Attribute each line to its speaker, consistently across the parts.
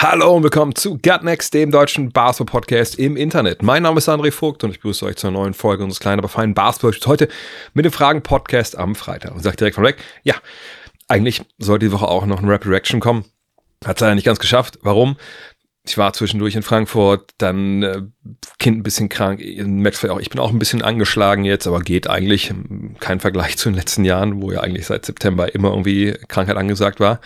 Speaker 1: Hallo und willkommen zu Gut Next, dem deutschen Basketball-Podcast im Internet. Mein Name ist André Vogt und ich begrüße euch zur neuen Folge unseres kleinen, aber feinen basketball heute mit dem Fragen-Podcast am Freitag. Und sagt direkt von weg, ja, eigentlich sollte die Woche auch noch ein Rapid Reaction kommen. Hat leider nicht ganz geschafft. Warum? Ich war zwischendurch in Frankfurt, dann äh, Kind ein bisschen krank, vielleicht auch, ich bin auch ein bisschen angeschlagen jetzt, aber geht eigentlich. Kein Vergleich zu den letzten Jahren, wo ja eigentlich seit September immer irgendwie Krankheit angesagt war.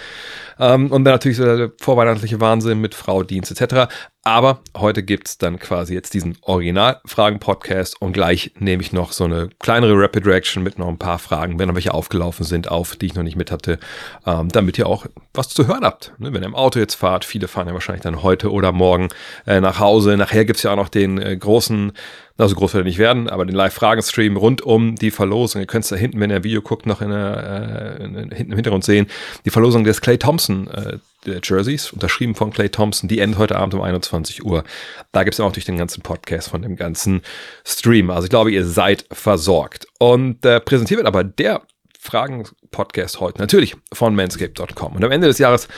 Speaker 1: Ähm, und dann natürlich so der vorweihnachtliche Wahnsinn mit Frau, Dienst etc. Aber heute gibt's dann quasi jetzt diesen Original-Fragen-Podcast und gleich nehme ich noch so eine kleinere Rapid Reaction mit noch ein paar Fragen, wenn noch welche aufgelaufen sind, auf, die ich noch nicht mit hatte, ähm, damit ihr auch was zu hören habt. Ne? Wenn ihr im Auto jetzt fahrt, viele fahren ja wahrscheinlich dann heute oder morgen äh, nach Hause. Nachher gibt's ja auch noch den äh, großen also groß wird er nicht werden, aber den Live-Fragen-Stream rund um die Verlosung. Ihr könnt es da hinten, wenn ihr Video guckt, noch in der, äh, in, hinten im Hintergrund sehen. Die Verlosung des Clay Thompson äh, Jerseys, unterschrieben von Clay Thompson, die endet heute Abend um 21 Uhr. Da gibt es auch durch den ganzen Podcast von dem ganzen Stream. Also ich glaube, ihr seid versorgt. Und äh, präsentiert wird aber der Fragen-Podcast heute natürlich von manscape.com. Und am Ende des Jahres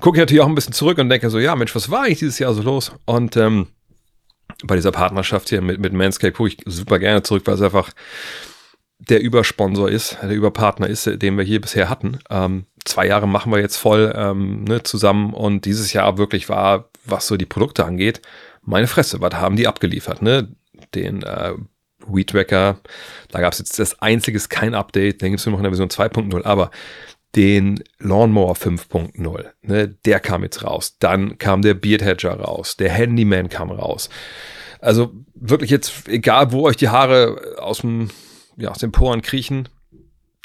Speaker 1: gucke ich natürlich auch ein bisschen zurück und denke so, ja Mensch, was war eigentlich dieses Jahr so los? Und ähm, bei dieser Partnerschaft hier mit, mit Manscaped gucke ich super gerne zurück, weil es einfach der Übersponsor ist, der Überpartner ist, den wir hier bisher hatten. Ähm, zwei Jahre machen wir jetzt voll ähm, ne, zusammen und dieses Jahr wirklich war, was so die Produkte angeht, meine Fresse, was haben die abgeliefert, ne? Den äh, Weed Wacker, da gab es jetzt das einziges kein Update, den gibt es nur noch in der Version 2.0, aber den Lawnmower 5.0, ne, der kam jetzt raus. Dann kam der Beard Hedger raus, der Handyman kam raus. Also wirklich jetzt, egal wo euch die Haare aus dem, ja, aus den Poren kriechen,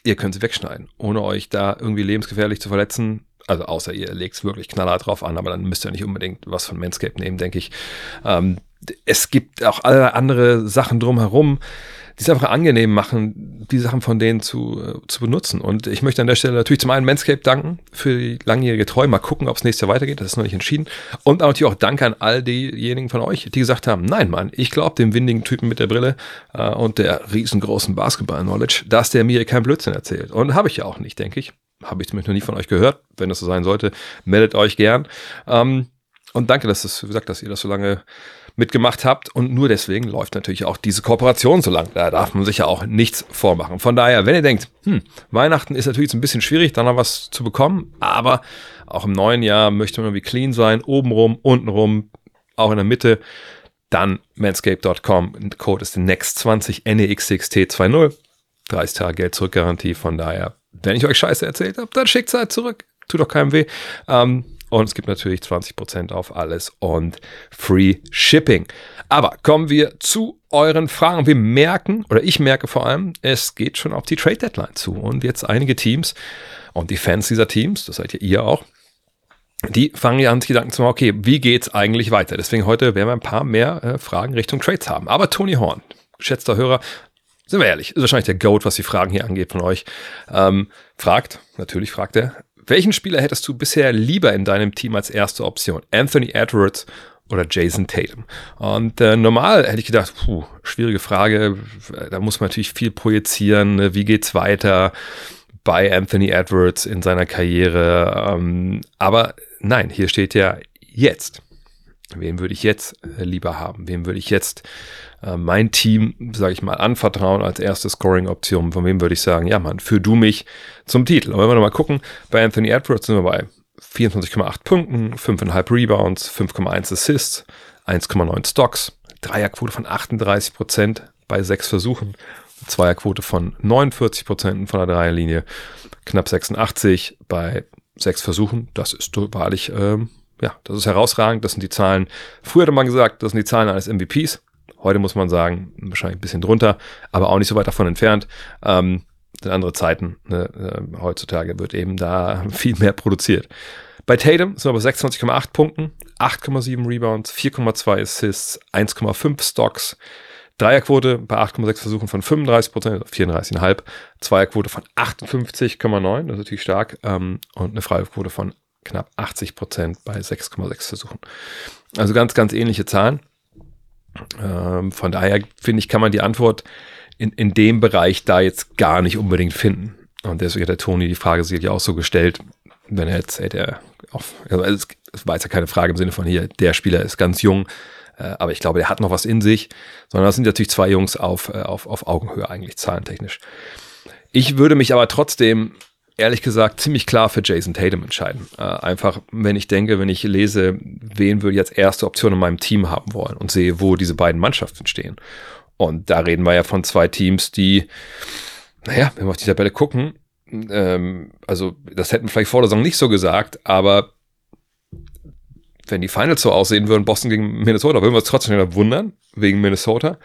Speaker 1: ihr könnt sie wegschneiden, ohne euch da irgendwie lebensgefährlich zu verletzen. Also außer ihr legt es wirklich knallhart drauf an, aber dann müsst ihr nicht unbedingt was von Manscaped nehmen, denke ich. Ähm, es gibt auch alle andere Sachen drumherum die es einfach angenehm machen, die Sachen von denen zu, äh, zu benutzen. Und ich möchte an der Stelle natürlich zum einen Manscape danken für die langjährige Treue. Mal gucken, ob es nächstes Jahr weitergeht. Das ist noch nicht entschieden. Und natürlich auch Danke an all diejenigen von euch, die gesagt haben, nein, Mann, ich glaube dem windigen Typen mit der Brille äh, und der riesengroßen Basketball-Knowledge, dass der mir kein Blödsinn erzählt. Und habe ich ja auch nicht, denke ich. Habe ich zumindest noch nie von euch gehört. Wenn das so sein sollte, meldet euch gern. Ähm, und danke, dass das, wie gesagt, dass ihr das so lange mitgemacht habt. Und nur deswegen läuft natürlich auch diese Kooperation so lang. Da darf man sich ja auch nichts vormachen. Von daher, wenn ihr denkt, hm, Weihnachten ist natürlich jetzt ein bisschen schwierig, da noch was zu bekommen, aber auch im neuen Jahr möchte man irgendwie clean sein, obenrum, untenrum, auch in der Mitte, dann manscape.com. Code ist NEXT20 NEXXT20. 30 Tage Geld zurückgarantie. Von daher, wenn ich euch Scheiße erzählt habe, dann schickt es halt zurück. Tut doch keinem weh. Ähm, und es gibt natürlich 20% auf alles und Free Shipping. Aber kommen wir zu euren Fragen. Wir merken, oder ich merke vor allem, es geht schon auf die Trade Deadline zu. Und jetzt einige Teams und die Fans dieser Teams, das seid ja ihr auch, die fangen ja an, sich Gedanken zu machen, okay, wie geht's eigentlich weiter? Deswegen heute werden wir ein paar mehr äh, Fragen Richtung Trades haben. Aber Tony Horn, geschätzter Hörer, sind wir ehrlich, ist wahrscheinlich der Goat, was die Fragen hier angeht von euch, ähm, fragt, natürlich fragt er, welchen Spieler hättest du bisher lieber in deinem Team als erste Option? Anthony Edwards oder Jason Tatum? Und äh, normal hätte ich gedacht, puh, schwierige Frage, da muss man natürlich viel projizieren, ne? wie geht's weiter bei Anthony Edwards in seiner Karriere. Ähm, aber nein, hier steht ja jetzt. Wen würde ich jetzt äh, lieber haben? Wem würde ich jetzt äh, mein Team, sage ich mal, anvertrauen als erste Scoring-Option? Von wem würde ich sagen, ja Mann, führ du mich zum Titel? Und wenn wir nochmal gucken, bei Anthony Edwards sind wir bei 24,8 Punkten, 5,5 Rebounds, 5,1 Assists, 1,9 Stocks, Dreierquote von 38 Prozent bei sechs Versuchen, Zweierquote von 49 Prozent von der Dreierlinie, knapp 86 bei sechs Versuchen. Das ist wahrlich ähm, ja, das ist herausragend. Das sind die Zahlen. Früher hatte man gesagt, das sind die Zahlen eines MVPs. Heute muss man sagen, wahrscheinlich ein bisschen drunter, aber auch nicht so weit davon entfernt. Ähm, sind andere Zeiten. Ne? Ähm, heutzutage wird eben da viel mehr produziert. Bei Tatum sind wir bei 26,8 Punkten, 8,7 Rebounds, 4,2 Assists, 1,5 Stocks, Dreierquote bei 8,6 Versuchen von 35 Prozent, 34,5. Zweierquote von 58,9, das ist natürlich stark. Ähm, und eine Freiwurfquote von knapp 80 Prozent bei 6,6 Versuchen. Also ganz, ganz ähnliche Zahlen. Ähm, von daher finde ich, kann man die Antwort in, in dem Bereich da jetzt gar nicht unbedingt finden. Und deswegen hat der Toni die Frage sich ja auch so gestellt, wenn er jetzt hätte er auf, also es war jetzt ja keine Frage im Sinne von hier, der Spieler ist ganz jung, äh, aber ich glaube, der hat noch was in sich, sondern das sind natürlich zwei Jungs auf, äh, auf, auf Augenhöhe eigentlich, zahlentechnisch. Ich würde mich aber trotzdem, ehrlich gesagt, ziemlich klar für Jason Tatum entscheiden. Äh, einfach, wenn ich denke, wenn ich lese, wen würde jetzt erste Option in meinem Team haben wollen und sehe, wo diese beiden Mannschaften stehen. Und da reden wir ja von zwei Teams, die, naja, wenn wir auf die Tabelle gucken, ähm, also das hätten wir vielleicht vor der Saison nicht so gesagt, aber wenn die Finals so aussehen würden, Boston gegen Minnesota, würden wir uns trotzdem wieder wundern, wegen Minnesota.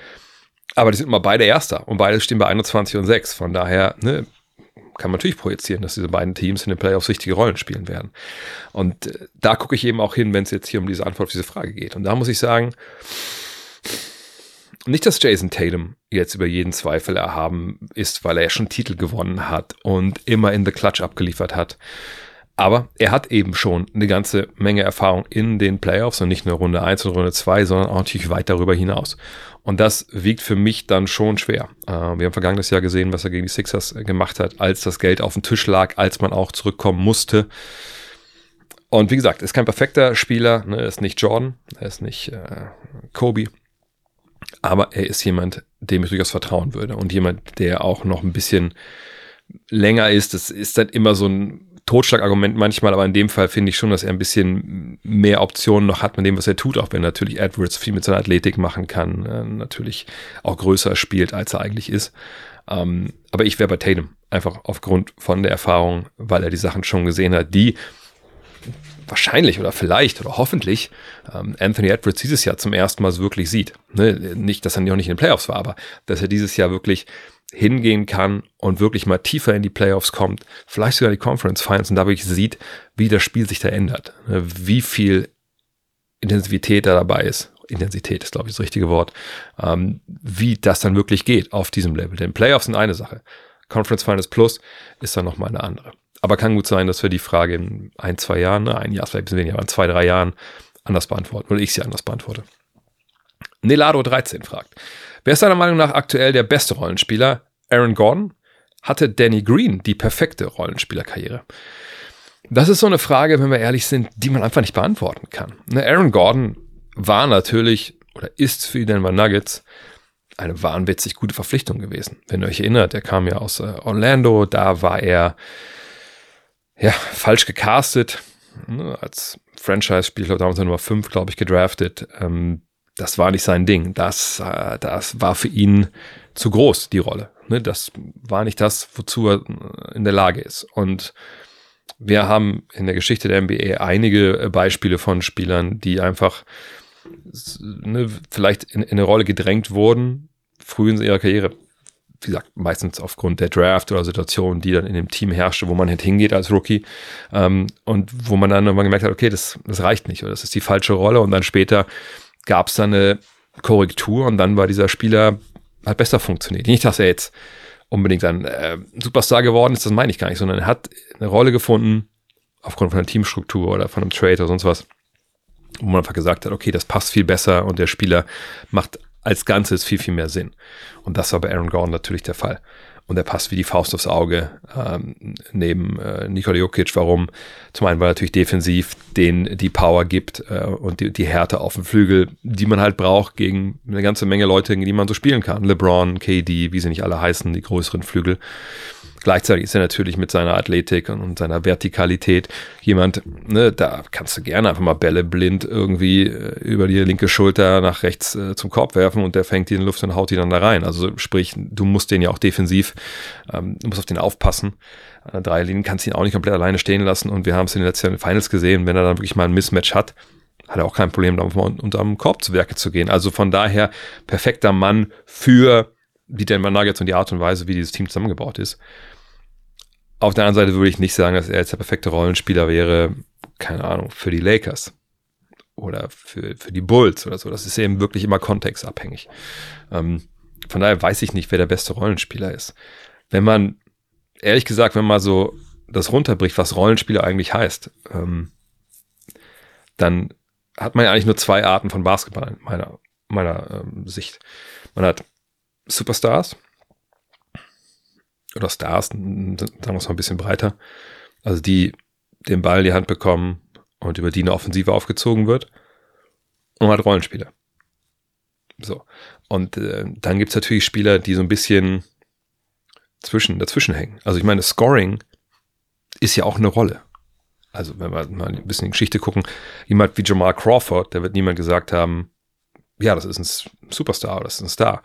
Speaker 1: Aber die sind immer beide Erster und beide stehen bei 21 und 6. Von daher ne, kann man natürlich projizieren, dass diese beiden Teams in den Playoffs wichtige Rollen spielen werden. Und äh, da gucke ich eben auch hin, wenn es jetzt hier um diese Antwort auf diese Frage geht. Und da muss ich sagen, nicht, dass Jason Tatum jetzt über jeden Zweifel erhaben ist, weil er schon Titel gewonnen hat und immer in the Clutch abgeliefert hat. Aber er hat eben schon eine ganze Menge Erfahrung in den Playoffs und nicht nur Runde 1 und Runde 2, sondern auch natürlich weit darüber hinaus. Und das wiegt für mich dann schon schwer. Äh, wir haben vergangenes Jahr gesehen, was er gegen die Sixers gemacht hat, als das Geld auf dem Tisch lag, als man auch zurückkommen musste. Und wie gesagt, ist kein perfekter Spieler, ne, ist nicht Jordan, er ist nicht äh, Kobe, aber er ist jemand, dem ich durchaus vertrauen würde und jemand, der auch noch ein bisschen länger ist. Das ist dann immer so ein Totschlagargument manchmal, aber in dem Fall finde ich schon, dass er ein bisschen mehr Optionen noch hat mit dem, was er tut, auch wenn natürlich Edwards viel mit seiner Athletik machen kann, äh, natürlich auch größer spielt, als er eigentlich ist. Ähm, aber ich wäre bei Tatum, einfach aufgrund von der Erfahrung, weil er die Sachen schon gesehen hat, die wahrscheinlich oder vielleicht oder hoffentlich ähm, Anthony Edwards dieses Jahr zum ersten Mal wirklich sieht. Ne? Nicht, dass er noch nicht in den Playoffs war, aber dass er dieses Jahr wirklich hingehen kann und wirklich mal tiefer in die Playoffs kommt, vielleicht sogar die Conference Finals und da wirklich sieht, wie das Spiel sich da ändert, ne? wie viel Intensivität da dabei ist. Intensität ist, glaube ich, das richtige Wort, ähm, wie das dann wirklich geht auf diesem Level. Denn Playoffs sind eine Sache. Conference Finals Plus ist dann nochmal eine andere. Aber kann gut sein, dass wir die Frage in ein, zwei Jahren, ne, ein Jahr vielleicht ein bisschen weniger, aber in zwei, drei Jahren anders beantworten oder ich sie anders beantworte. Nelado 13 fragt, wer ist deiner Meinung nach aktuell der beste Rollenspieler? Aaron Gordon? Hatte Danny Green die perfekte Rollenspielerkarriere? Das ist so eine Frage, wenn wir ehrlich sind, die man einfach nicht beantworten kann. Ne, Aaron Gordon war natürlich oder ist für die Denver Nuggets eine wahnwitzig gute Verpflichtung gewesen. Wenn ihr euch erinnert, er kam ja aus äh, Orlando, da war er ja, falsch gecastet. Ne, als Franchise-Spieler damals Nummer 5, glaube ich, gedraftet. Ähm, das war nicht sein Ding. Das, äh, das war für ihn zu groß, die Rolle. Ne, das war nicht das, wozu er äh, in der Lage ist. Und wir haben in der Geschichte der NBA einige äh, Beispiele von Spielern, die einfach ne, vielleicht in, in eine Rolle gedrängt wurden, früh in ihrer Karriere wie gesagt, meistens aufgrund der Draft oder Situation, die dann in dem Team herrschte, wo man halt hingeht als Rookie ähm, und wo man dann irgendwann gemerkt hat, okay, das, das reicht nicht oder das ist die falsche Rolle und dann später gab es dann eine Korrektur und dann war dieser Spieler halt besser funktioniert. Nicht, dass er jetzt unbedingt ein äh, Superstar geworden ist, das meine ich gar nicht, sondern er hat eine Rolle gefunden aufgrund von einer Teamstruktur oder von einem Trade oder sonst was, wo man einfach gesagt hat, okay, das passt viel besser und der Spieler macht als Ganzes viel, viel mehr Sinn. Und das war bei Aaron Gordon natürlich der Fall. Und er passt wie die Faust aufs Auge ähm, neben äh, Nikola Jokic. Warum? Zum einen, weil er natürlich defensiv den die Power gibt äh, und die, die Härte auf dem Flügel, die man halt braucht gegen eine ganze Menge Leute, gegen die man so spielen kann. LeBron, KD, wie sie nicht alle heißen, die größeren Flügel. Gleichzeitig ist er natürlich mit seiner Athletik und, seiner Vertikalität jemand, ne, da kannst du gerne einfach mal Bälle blind irgendwie äh, über die linke Schulter nach rechts äh, zum Korb werfen und der fängt die in die Luft und haut die dann da rein. Also sprich, du musst den ja auch defensiv, ähm, du musst auf den aufpassen. An der Dreierlinie kannst du ihn auch nicht komplett alleine stehen lassen und wir haben es in den letzten Finals gesehen, wenn er dann wirklich mal ein Mismatch hat, hat er auch kein Problem, da mal unterm Korb zu Werke zu gehen. Also von daher perfekter Mann für die Denver Nuggets und die Art und Weise, wie dieses Team zusammengebaut ist. Auf der anderen Seite würde ich nicht sagen, dass er jetzt der perfekte Rollenspieler wäre, keine Ahnung, für die Lakers oder für, für die Bulls oder so. Das ist eben wirklich immer kontextabhängig. Ähm, von daher weiß ich nicht, wer der beste Rollenspieler ist. Wenn man, ehrlich gesagt, wenn man so das runterbricht, was Rollenspieler eigentlich heißt, ähm, dann hat man ja eigentlich nur zwei Arten von Basketball in meiner, meiner ähm, Sicht. Man hat Superstars oder Stars, sagen wir es mal ein bisschen breiter, also die den Ball in die Hand bekommen und über die eine Offensive aufgezogen wird. Und hat Rollenspieler. So. Und äh, dann gibt's natürlich Spieler, die so ein bisschen zwischen, dazwischen hängen. Also ich meine, Scoring ist ja auch eine Rolle. Also wenn wir mal ein bisschen in Geschichte gucken, jemand wie Jamal Crawford, da wird niemand gesagt haben, ja, das ist ein Superstar oder das ist ein Star.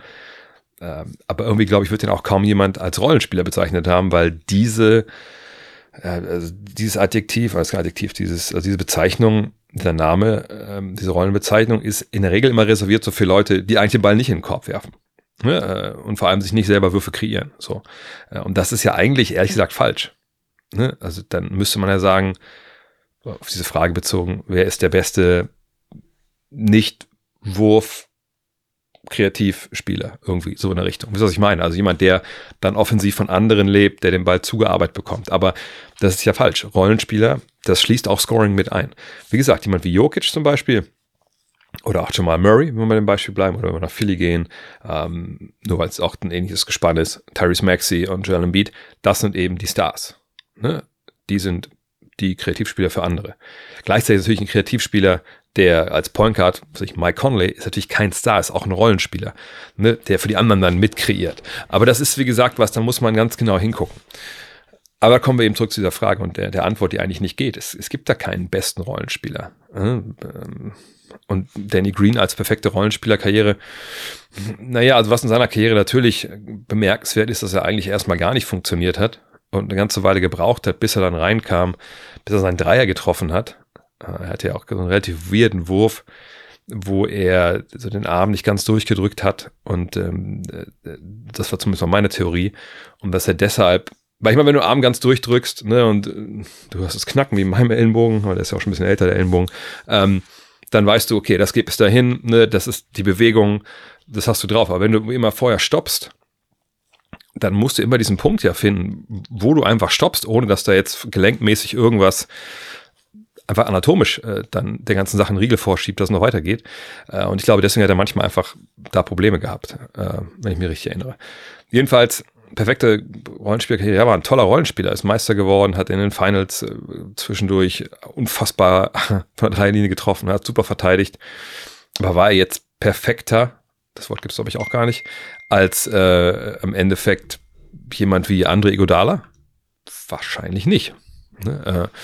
Speaker 1: Ähm, aber irgendwie, glaube ich, wird den auch kaum jemand als Rollenspieler bezeichnet haben, weil diese, äh, also dieses Adjektiv, als Adjektiv, dieses, also diese Bezeichnung, dieser Name, ähm, diese Rollenbezeichnung ist in der Regel immer reserviert so für Leute, die eigentlich den Ball nicht in den Korb werfen. Ne? Äh, und vor allem sich nicht selber Würfe kreieren. So. Äh, und das ist ja eigentlich, ehrlich gesagt, falsch. Ne? Also dann müsste man ja sagen, auf diese Frage bezogen, wer ist der beste Nicht-Wurf Kreativspieler irgendwie, so in der Richtung. Wisst ihr, was ich meine? Also jemand, der dann offensiv von anderen lebt, der den Ball zugearbeitet bekommt. Aber das ist ja falsch. Rollenspieler, das schließt auch Scoring mit ein. Wie gesagt, jemand wie Jokic zum Beispiel, oder auch Jamal Murray, wenn wir bei dem Beispiel bleiben, oder wenn wir nach Philly gehen, ähm, nur weil es auch ein ähnliches Gespann ist, Tyrese Maxey und Joel Embiid, das sind eben die Stars. Ne? Die sind die Kreativspieler für andere. Gleichzeitig ist natürlich ein Kreativspieler, der als Point Guard, sich Mike Conley, ist natürlich kein Star, ist auch ein Rollenspieler, ne, der für die anderen dann mitkreiert. Aber das ist, wie gesagt, was, da muss man ganz genau hingucken. Aber kommen wir eben zurück zu dieser Frage und der, der Antwort, die eigentlich nicht geht. Es, es gibt da keinen besten Rollenspieler. Ne? Und Danny Green als perfekte Rollenspielerkarriere, naja, also was in seiner Karriere natürlich bemerkenswert ist, dass er eigentlich erstmal gar nicht funktioniert hat und eine ganze Weile gebraucht hat, bis er dann reinkam, bis er seinen Dreier getroffen hat er hatte ja auch so einen relativ weirden Wurf, wo er so den Arm nicht ganz durchgedrückt hat. Und ähm, das war zumindest mal meine Theorie. Und dass er deshalb, weil ich meine, wenn du Arm ganz durchdrückst, ne, und äh, du hast das Knacken wie in meinem Ellenbogen, weil der ist ja auch schon ein bisschen älter, der Ellenbogen, ähm, dann weißt du, okay, das geht bis dahin, ne, das ist die Bewegung, das hast du drauf. Aber wenn du immer vorher stoppst, dann musst du immer diesen Punkt ja finden, wo du einfach stoppst, ohne dass da jetzt gelenkmäßig irgendwas einfach anatomisch äh, dann der ganzen Sachen Riegel vorschiebt, dass es noch weitergeht. Äh, und ich glaube, deswegen hat er manchmal einfach da Probleme gehabt, äh, wenn ich mich richtig erinnere. Jedenfalls, perfekte Rollenspielerkarriere. Er war ein toller Rollenspieler, ist Meister geworden, hat in den Finals äh, zwischendurch unfassbar von der Dreilinie getroffen, hat super verteidigt. Aber war er jetzt perfekter, das Wort gibt es glaube ich auch gar nicht, als äh, im Endeffekt jemand wie André Iguodala? Wahrscheinlich nicht. Ne? Äh,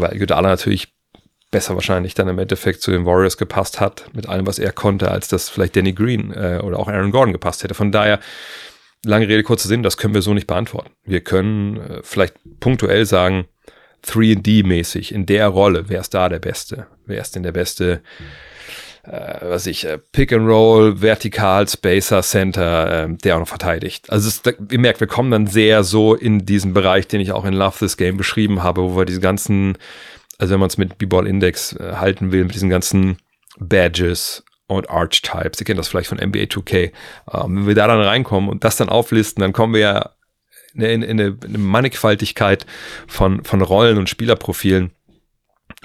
Speaker 1: weil Godala natürlich besser wahrscheinlich dann im Endeffekt zu den Warriors gepasst hat, mit allem, was er konnte, als das vielleicht Danny Green äh, oder auch Aaron Gordon gepasst hätte. Von daher, lange Rede, kurzer Sinn, das können wir so nicht beantworten. Wir können äh, vielleicht punktuell sagen, 3D-mäßig, in der Rolle, wer ist da der Beste? Wer ist denn der Beste? Äh, was ich, äh, Pick and Roll, Vertikal, Spacer, Center, äh, der auch noch verteidigt. Also es, ihr merkt, wir kommen dann sehr so in diesen Bereich, den ich auch in Love This Game beschrieben habe, wo wir diese ganzen, also wenn man es mit B-Ball Index äh, halten will, mit diesen ganzen Badges und Archetypes, ihr kennt das vielleicht von NBA 2K, ähm, wenn wir da dann reinkommen und das dann auflisten, dann kommen wir ja in, in, in eine Mannigfaltigkeit von, von Rollen und Spielerprofilen,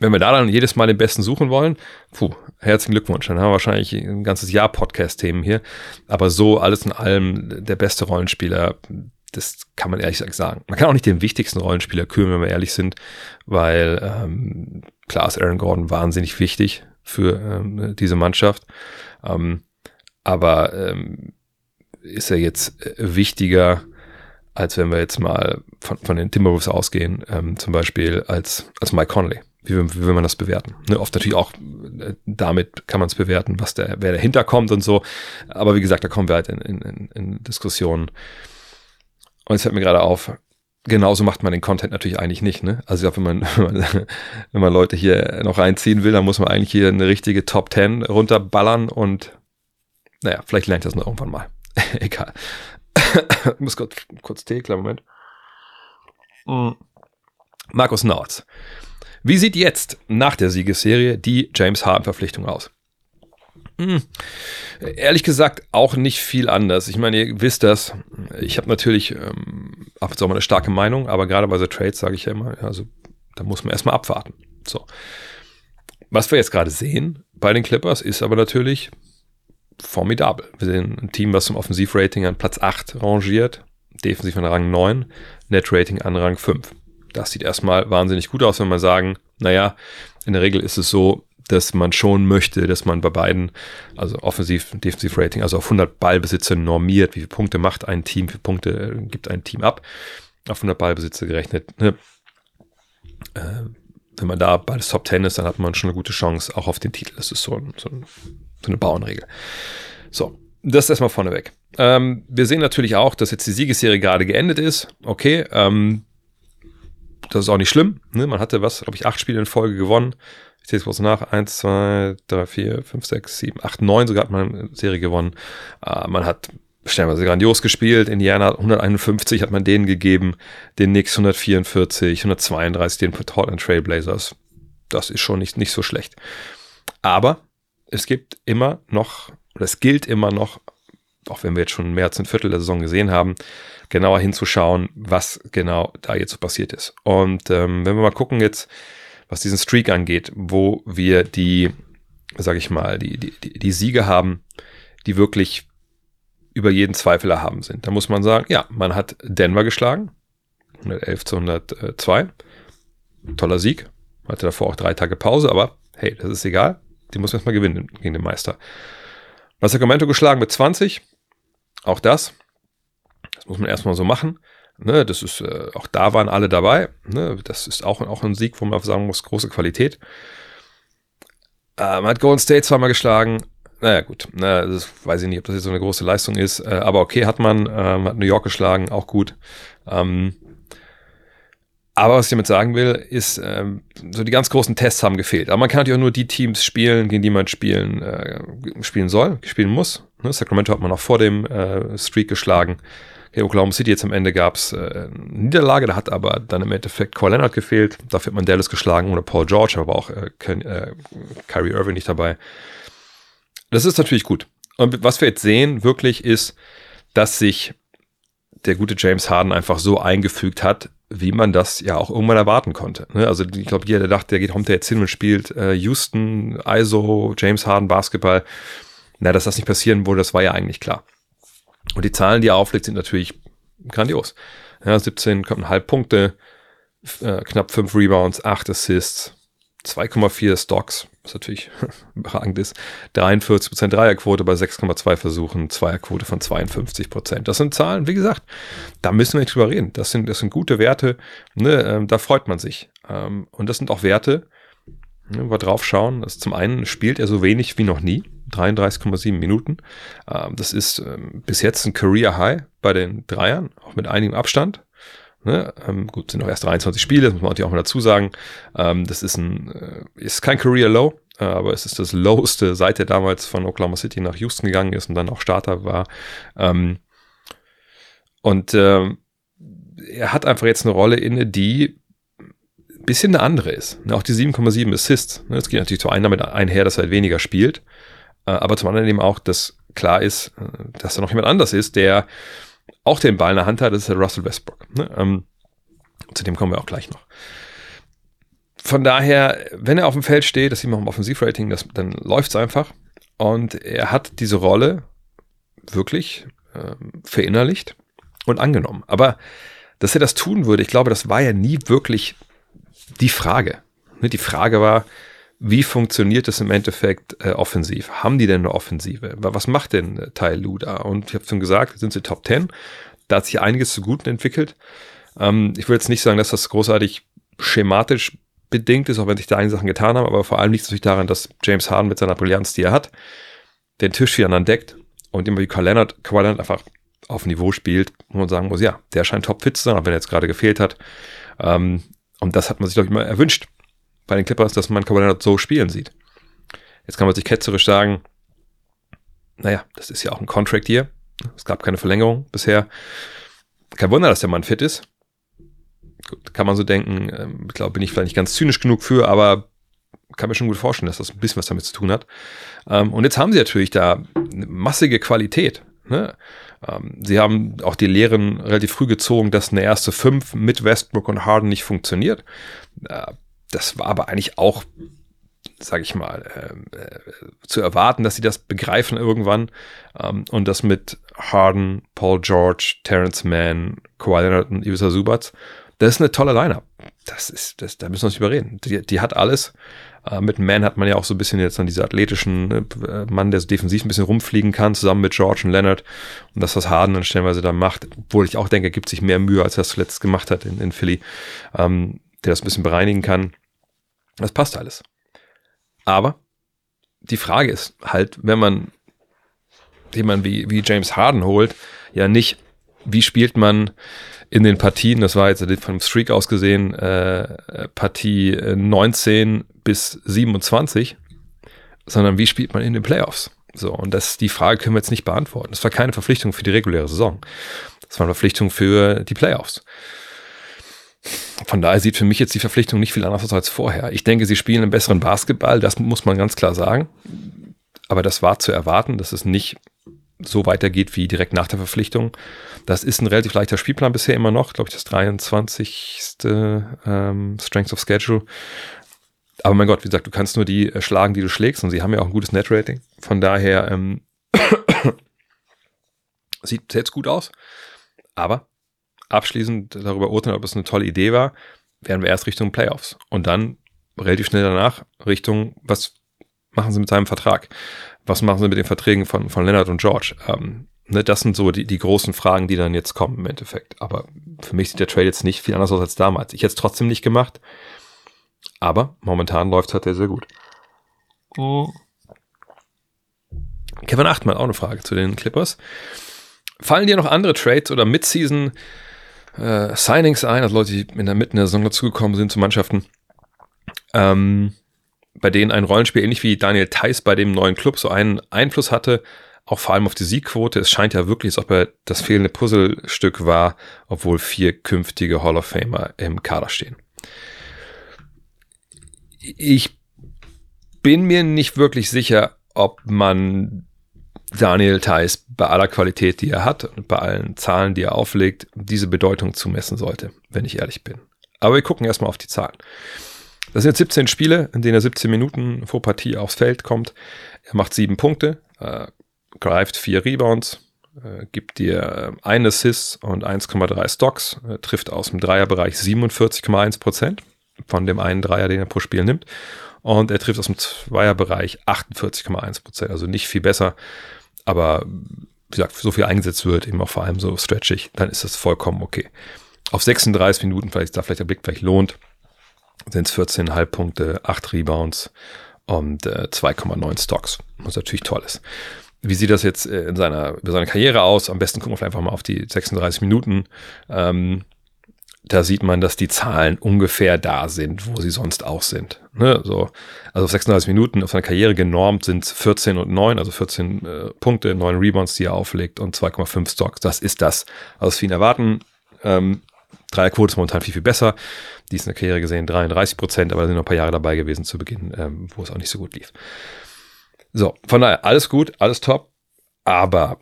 Speaker 1: wenn wir da dann jedes Mal den Besten suchen wollen, puh, herzlichen Glückwunsch. Dann haben wir wahrscheinlich ein ganzes Jahr Podcast-Themen hier. Aber so alles in allem der beste Rollenspieler, das kann man ehrlich sagen. Man kann auch nicht den wichtigsten Rollenspieler kühlen, wenn wir ehrlich sind, weil ähm, klar ist Aaron Gordon wahnsinnig wichtig für ähm, diese Mannschaft. Ähm, aber ähm, ist er jetzt wichtiger, als wenn wir jetzt mal von, von den Timberwolves ausgehen, ähm, zum Beispiel als, als Mike Conley wie, wie will man das bewerten? Ne, oft natürlich auch äh, damit kann man es bewerten, was der, wer dahinter kommt und so. Aber wie gesagt, da kommen wir halt in, in, in Diskussionen. Und es fällt mir gerade auf, genauso macht man den Content natürlich eigentlich nicht. Ne? Also ich glaube, wenn man, wenn man, wenn man Leute hier noch reinziehen will, dann muss man eigentlich hier eine richtige Top 10 runterballern und naja, vielleicht lernt das noch irgendwann mal. Egal. ich muss kurz, kurz Tee, klar, Moment. Mm. Markus Nautz Wie sieht jetzt nach der Siegesserie die James Harden-Verpflichtung aus? Hm. Ehrlich gesagt auch nicht viel anders. Ich meine, ihr wisst das. Ich habe natürlich ähm, ab und zu mal eine starke Meinung, aber gerade bei so Trades sage ich ja immer, also da muss man erstmal abwarten. So. Was wir jetzt gerade sehen bei den Clippers ist aber natürlich formidabel. Wir sehen ein Team, was zum Offensivrating an Platz 8 rangiert, defensiv an Rang 9, Net-Rating an Rang 5. Das sieht erstmal wahnsinnig gut aus, wenn wir sagen, naja, in der Regel ist es so, dass man schon möchte, dass man bei beiden, also Offensiv- und Defensiv-Rating, also auf 100 Ballbesitze normiert, wie viele Punkte macht ein Team, wie viele Punkte äh, gibt ein Team ab, auf 100 Ballbesitze gerechnet. Ne? Äh, wenn man da beides Top 10 ist, dann hat man schon eine gute Chance, auch auf den Titel. Das ist so, ein, so, ein, so eine Bauernregel. So, das erstmal vorneweg. Ähm, wir sehen natürlich auch, dass jetzt die Siegesserie gerade geendet ist. Okay, ähm, das ist auch nicht schlimm. Ne? Man hatte was, glaube ich, acht Spiele in Folge gewonnen. Ich sehe es kurz nach. Eins, zwei, drei, vier, fünf, sechs, sieben, acht, neun sogar hat man eine Serie gewonnen. Äh, man hat stellenweise grandios gespielt. Indiana 151 hat man denen gegeben, den Knicks 144, 132 den Portland Trailblazers. Das ist schon nicht, nicht so schlecht. Aber es gibt immer noch, oder es gilt immer noch, auch wenn wir jetzt schon mehr als ein Viertel der Saison gesehen haben, genauer hinzuschauen, was genau da jetzt so passiert ist. Und ähm, wenn wir mal gucken jetzt, was diesen Streak angeht, wo wir die, sag ich mal, die, die, die Siege haben, die wirklich über jeden Zweifel erhaben sind. Da muss man sagen, ja, man hat Denver geschlagen, 111 zu 102. Toller Sieg. Hatte davor auch drei Tage Pause, aber hey, das ist egal. Die muss man erstmal gewinnen gegen den Meister. Sacramento geschlagen mit 20. Auch das. Das muss man erstmal so machen. Ne, das ist, äh, auch da waren alle dabei. Ne, das ist auch, auch ein Sieg, wo man sagen muss, große Qualität. Äh, man hat Golden State zweimal geschlagen, naja, gut. Na, das weiß ich nicht, ob das jetzt so eine große Leistung ist. Äh, aber okay, hat man, ähm, hat New York geschlagen, auch gut. Ähm, aber was ich damit sagen will, ist, ähm, so die ganz großen Tests haben gefehlt. Aber man kann natürlich auch nur die Teams spielen, gegen die man spielen, äh, spielen soll, spielen muss. Ne? Sacramento hat man auch vor dem äh, Streak geschlagen. Okay, Oklahoma City jetzt am Ende gab's äh, eine Niederlage, da hat aber dann im Endeffekt Kawhi Leonard gefehlt. Dafür hat man Dallas geschlagen oder Paul George, aber auch äh, äh, Kyrie Irving nicht dabei. Das ist natürlich gut. Und was wir jetzt sehen, wirklich ist, dass sich der gute James Harden einfach so eingefügt hat, wie man das ja auch irgendwann erwarten konnte. Ne? Also ich glaube, jeder, der dachte, der geht, kommt der jetzt hin und spielt äh, Houston, ISO, James Harden, Basketball. Na, dass das nicht passieren würde, das war ja eigentlich klar. Und die Zahlen, die er auflegt, sind natürlich grandios. Ja, 17,5 Punkte, äh, knapp 5 Rebounds, 8 Assists, 2,4 Stocks, was natürlich überragend ist, 43% Dreierquote bei 6,2 Versuchen, Zweierquote von 52%. Das sind Zahlen, wie gesagt, da müssen wir nicht drüber reden. Das sind, das sind gute Werte, ne, ähm, da freut man sich. Ähm, und das sind auch Werte, ne, wir drauf schauen, dass zum einen spielt er so wenig wie noch nie, 33,7 Minuten. Ähm, das ist ähm, bis jetzt ein Career High bei den Dreiern, auch mit einigem Abstand. Ne? Ähm, gut, sind noch erst 23 Spiele, das muss man natürlich auch mal dazu sagen. Ähm, das ist ein, äh, ist kein Career Low, äh, aber es ist das Loweste, seit er damals von Oklahoma City nach Houston gegangen ist und dann auch Starter war. Ähm, und äh, er hat einfach jetzt eine Rolle inne, die ein bisschen eine andere ist. Ne? Auch die 7,7 Assists. Ne? Das geht natürlich zu einem damit einher, dass er halt weniger spielt. Äh, aber zum anderen eben auch, dass klar ist, äh, dass da noch jemand anders ist, der auch den Ball in der Hand hat, das ist der Russell Westbrook. Ne? Ähm, zu dem kommen wir auch gleich noch. Von daher, wenn er auf dem Feld steht, das sieht man im Offensivrating, das, dann läuft es einfach. Und er hat diese Rolle wirklich ähm, verinnerlicht und angenommen. Aber dass er das tun würde, ich glaube, das war ja nie wirklich die Frage. Ne? Die Frage war, wie funktioniert es im Endeffekt äh, offensiv? Haben die denn eine Offensive? Was macht denn äh, Tai Lu da? Und ich habe schon gesagt, sind sie Top 10. Da hat sich einiges zu Guten entwickelt. Ähm, ich will jetzt nicht sagen, dass das großartig schematisch bedingt ist, auch wenn sich da einige Sachen getan haben, aber vor allem liegt es natürlich daran, dass James Harden mit seiner Brillanz, die er hat, den Tisch wieder entdeckt und immer wie Kawhi Leonard, Kawhi Leonard einfach auf Niveau spielt, man sagen muss, ja, der scheint topfit zu sein, auch wenn er jetzt gerade gefehlt hat. Ähm, und das hat man sich, ich, immer erwünscht bei den Clippers, dass man Kawhi so spielen sieht. Jetzt kann man sich ketzerisch sagen, naja, das ist ja auch ein Contract hier. Es gab keine Verlängerung bisher. Kein Wunder, dass der Mann fit ist. Gut, kann man so denken. Ähm, ich glaube, bin ich vielleicht nicht ganz zynisch genug für, aber kann mir schon gut vorstellen, dass das ein bisschen was damit zu tun hat. Ähm, und jetzt haben sie natürlich da eine massige Qualität. Ne? Ähm, sie haben auch die Lehren relativ früh gezogen, dass eine erste Fünf mit Westbrook und Harden nicht funktioniert. Das war aber eigentlich auch, sage ich mal, äh, äh, zu erwarten, dass sie das begreifen irgendwann ähm, und das mit Harden, Paul George, Terrence Mann, Kawhi Leonard und Ivica Subats. Das ist eine tolle Lineup. Das ist, das, da müssen wir uns überreden. Die, die hat alles. Äh, mit Man hat man ja auch so ein bisschen jetzt dann diese athletischen äh, Mann, der so defensiv ein bisschen rumfliegen kann, zusammen mit George und Leonard. Und das, was Harden dann stellenweise da macht, obwohl ich auch denke, er gibt sich mehr Mühe, als er es zuletzt gemacht hat in, in Philly, ähm, der das ein bisschen bereinigen kann. Das passt alles. Aber die Frage ist halt, wenn man jemanden wie, wie James Harden holt, ja nicht, wie spielt man in den Partien, das war jetzt von dem Streak aus gesehen, äh, Partie 19 bis 27, sondern wie spielt man in den Playoffs? So, und das, die Frage können wir jetzt nicht beantworten. Das war keine Verpflichtung für die reguläre Saison. Das war eine Verpflichtung für die Playoffs. Von daher sieht für mich jetzt die Verpflichtung nicht viel anders aus als vorher. Ich denke, sie spielen einen besseren Basketball, das muss man ganz klar sagen. Aber das war zu erwarten, dass es nicht so weitergeht wie direkt nach der Verpflichtung. Das ist ein relativ leichter Spielplan bisher immer noch, glaube ich, das 23. Ähm, Strength of Schedule. Aber mein Gott, wie gesagt, du kannst nur die äh, schlagen, die du schlägst und sie haben ja auch ein gutes Net-Rating. Von daher ähm, sieht jetzt gut aus. Aber abschließend darüber urteilen, ob es eine tolle Idee war, werden wir erst Richtung Playoffs. Und dann relativ schnell danach Richtung, was machen sie mit seinem Vertrag? Was machen sie mit den Verträgen von, von Leonard und George? Ähm, ne, das sind so die, die großen Fragen, die dann jetzt kommen im Endeffekt. Aber für mich sieht der Trade jetzt nicht viel anders aus als damals. Ich hätte es trotzdem nicht gemacht. Aber momentan läuft es halt sehr, sehr gut. Oh. Kevin Achtmann, auch eine Frage zu den Clippers. Fallen dir noch andere Trades oder Midseason äh, Signings ein, also Leute, die in der Mitte der Saison dazugekommen sind zu Mannschaften, ähm, bei denen ein Rollenspiel ähnlich wie Daniel Theiss bei dem neuen Club so einen Einfluss hatte, auch vor allem auf die Siegquote. Es scheint ja wirklich, als ob er das fehlende Puzzlestück war, obwohl vier künftige Hall of Famer im Kader stehen. Ich bin mir nicht wirklich sicher, ob man Daniel Theiss bei aller Qualität, die er hat und bei allen Zahlen, die er auflegt, diese Bedeutung zumessen sollte, wenn ich ehrlich bin. Aber wir gucken erstmal auf die Zahlen. Das sind jetzt 17 Spiele, in denen er 17 Minuten vor Partie aufs Feld kommt. Er macht sieben Punkte, äh, greift vier Rebounds, äh, gibt dir äh, ein Assist und 1,3 Stocks, äh, trifft aus dem Dreierbereich 47,1 Prozent von dem einen Dreier, den er pro Spiel nimmt. Und er trifft aus dem Zweierbereich 48,1 Prozent, also nicht viel besser. Aber wie gesagt, so viel eingesetzt wird, eben auch vor allem so stretchig, dann ist das vollkommen okay. Auf 36 Minuten, vielleicht da vielleicht der Blick vielleicht lohnt, sind es 14,5 Punkte, 8 Rebounds und äh, 2,9 Stocks, was natürlich toll ist. Wie sieht das jetzt äh, in seiner, über seine Karriere aus? Am besten gucken wir einfach mal auf die 36 Minuten. Ähm, da sieht man, dass die Zahlen ungefähr da sind, wo sie sonst auch sind. Ne? So, also auf 36 Minuten auf seiner Karriere genormt sind 14 und 9, also 14 äh, Punkte, 9 Rebounds, die er auflegt und 2,5 Stocks. Das ist das, was wir ihn erwarten. Ähm, Dreierquote ist momentan viel, viel besser. Die ist in der Karriere gesehen 33 Prozent, aber da sind noch ein paar Jahre dabei gewesen zu Beginn, ähm, wo es auch nicht so gut lief. So, von daher alles gut, alles top. Aber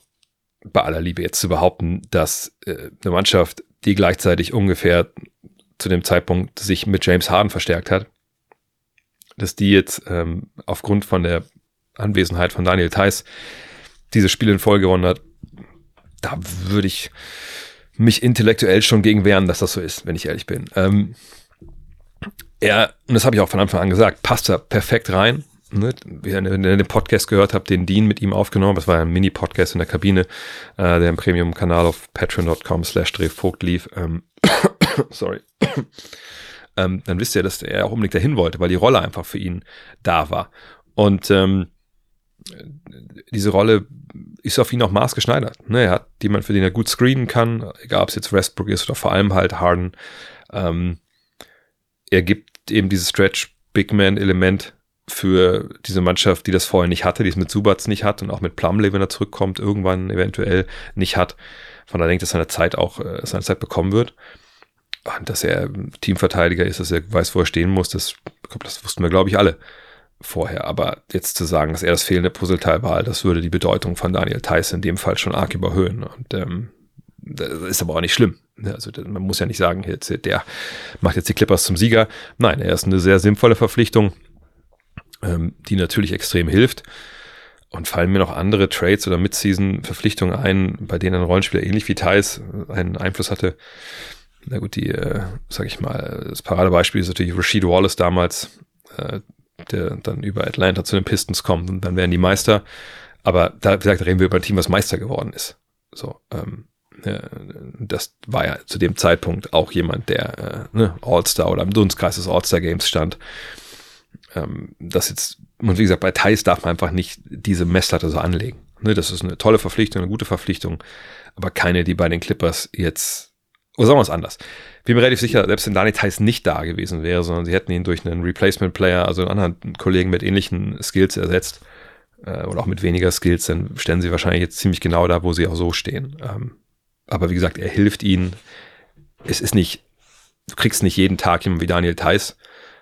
Speaker 1: bei aller Liebe jetzt zu behaupten, dass äh, eine Mannschaft die gleichzeitig ungefähr zu dem Zeitpunkt sich mit James Harden verstärkt hat, dass die jetzt ähm, aufgrund von der Anwesenheit von Daniel Theiss diese Spiele in Folge gewonnen hat, da würde ich mich intellektuell schon gegen wehren, dass das so ist, wenn ich ehrlich bin. Ähm, er, und das habe ich auch von Anfang an gesagt, passt da perfekt rein ne, wie ihr den Podcast gehört habt, den Dean mit ihm aufgenommen. Das war ein Mini-Podcast in der Kabine, äh, der im Premium-Kanal auf patreon.com slash drehvogt lief. Ähm, sorry. ähm, dann wisst ihr, dass er auch unbedingt dahin wollte, weil die Rolle einfach für ihn da war. Und ähm, diese Rolle ist auf ihn auch maßgeschneidert. Ne? Er hat jemanden, für den er gut screenen kann, egal ob es jetzt Westbrook ist oder vor allem halt Harden. Ähm, er gibt eben dieses Stretch Big Man Element für diese Mannschaft, die das vorher nicht hatte, die es mit Subats nicht hat und auch mit Plumlee, wenn er zurückkommt, irgendwann eventuell nicht hat. Von daher denke ich, dass seine Zeit auch äh, seine Zeit bekommen wird. dass er Teamverteidiger ist, dass er weiß, wo er stehen muss, das, das wussten wir, glaube ich, alle vorher. Aber jetzt zu sagen, dass er das fehlende Puzzleteil war, das würde die Bedeutung von Daniel Theiss in dem Fall schon arg überhöhen. Und ähm, das ist aber auch nicht schlimm. Also man muss ja nicht sagen, jetzt, der macht jetzt die Clippers zum Sieger. Nein, er ist eine sehr sinnvolle Verpflichtung, ähm, die natürlich extrem hilft. Und fallen mir noch andere Trades oder Mid-Season-Verpflichtungen ein, bei denen ein Rollenspieler ähnlich wie Thais einen Einfluss hatte. Na gut, die, äh, sag ich mal, das Paradebeispiel ist natürlich Rashid Wallace damals, äh, der dann über Atlanta zu den Pistons kommt und dann werden die Meister. Aber da, wie gesagt, reden wir über ein Team, was Meister geworden ist. So, ähm, äh, das war ja zu dem Zeitpunkt auch jemand, der äh, ne, All-Star oder im Dunstkreis des All-Star-Games stand. Ähm, das jetzt, und wie gesagt, bei Thais darf man einfach nicht diese Messlatte so anlegen. Ne, das ist eine tolle Verpflichtung, eine gute Verpflichtung, aber keine, die bei den Clippers jetzt, oder sagen wir es anders. Bin mir relativ sicher, selbst wenn Dani Thais nicht da gewesen wäre, sondern sie hätten ihn durch einen Replacement-Player, also einen anderen Kollegen mit ähnlichen Skills ersetzt, äh, oder auch mit weniger Skills, dann stellen sie wahrscheinlich jetzt ziemlich genau da, wo sie auch so stehen. Ähm, aber wie gesagt, er hilft ihnen. Es ist nicht, du kriegst nicht jeden Tag jemanden wie Daniel Theiss,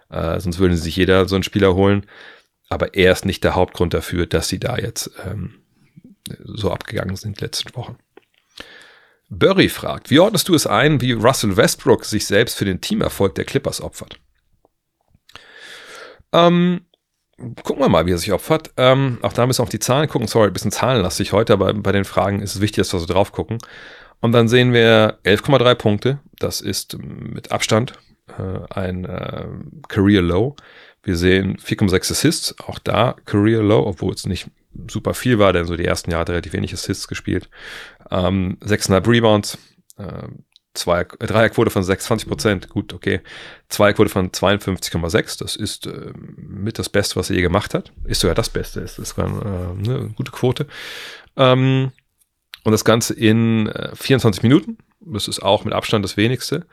Speaker 1: äh, sonst würden sie sich jeder so einen Spieler holen. Aber er ist nicht der Hauptgrund dafür, dass sie da jetzt ähm, so abgegangen sind letzten Wochen. Burry fragt, wie ordnest du es ein, wie Russell Westbrook sich selbst für den Teamerfolg der Clippers opfert? Ähm, gucken wir mal, wie er sich opfert. Ähm, auch da müssen wir auf die Zahlen gucken. Sorry, ein bisschen zahlenlastig heute, aber bei den Fragen ist es wichtig, dass wir so drauf gucken. Und dann sehen wir 11,3 Punkte. Das ist mit Abstand ein äh, Career Low. Wir sehen 4,6 Assists, auch da Career Low, obwohl es nicht super viel war, denn so die ersten Jahre hat er relativ wenig Assists gespielt. Ähm, 6,5 Rebounds, äh, zwei, äh, Dreierquote von 26 Prozent, gut, okay. Zweierquote von 52,6, das ist äh, mit das Beste, was er je gemacht hat. Ist sogar das Beste, ist, ist sogar äh, eine gute Quote. Ähm, und das Ganze in äh, 24 Minuten. Das ist auch mit Abstand das wenigste.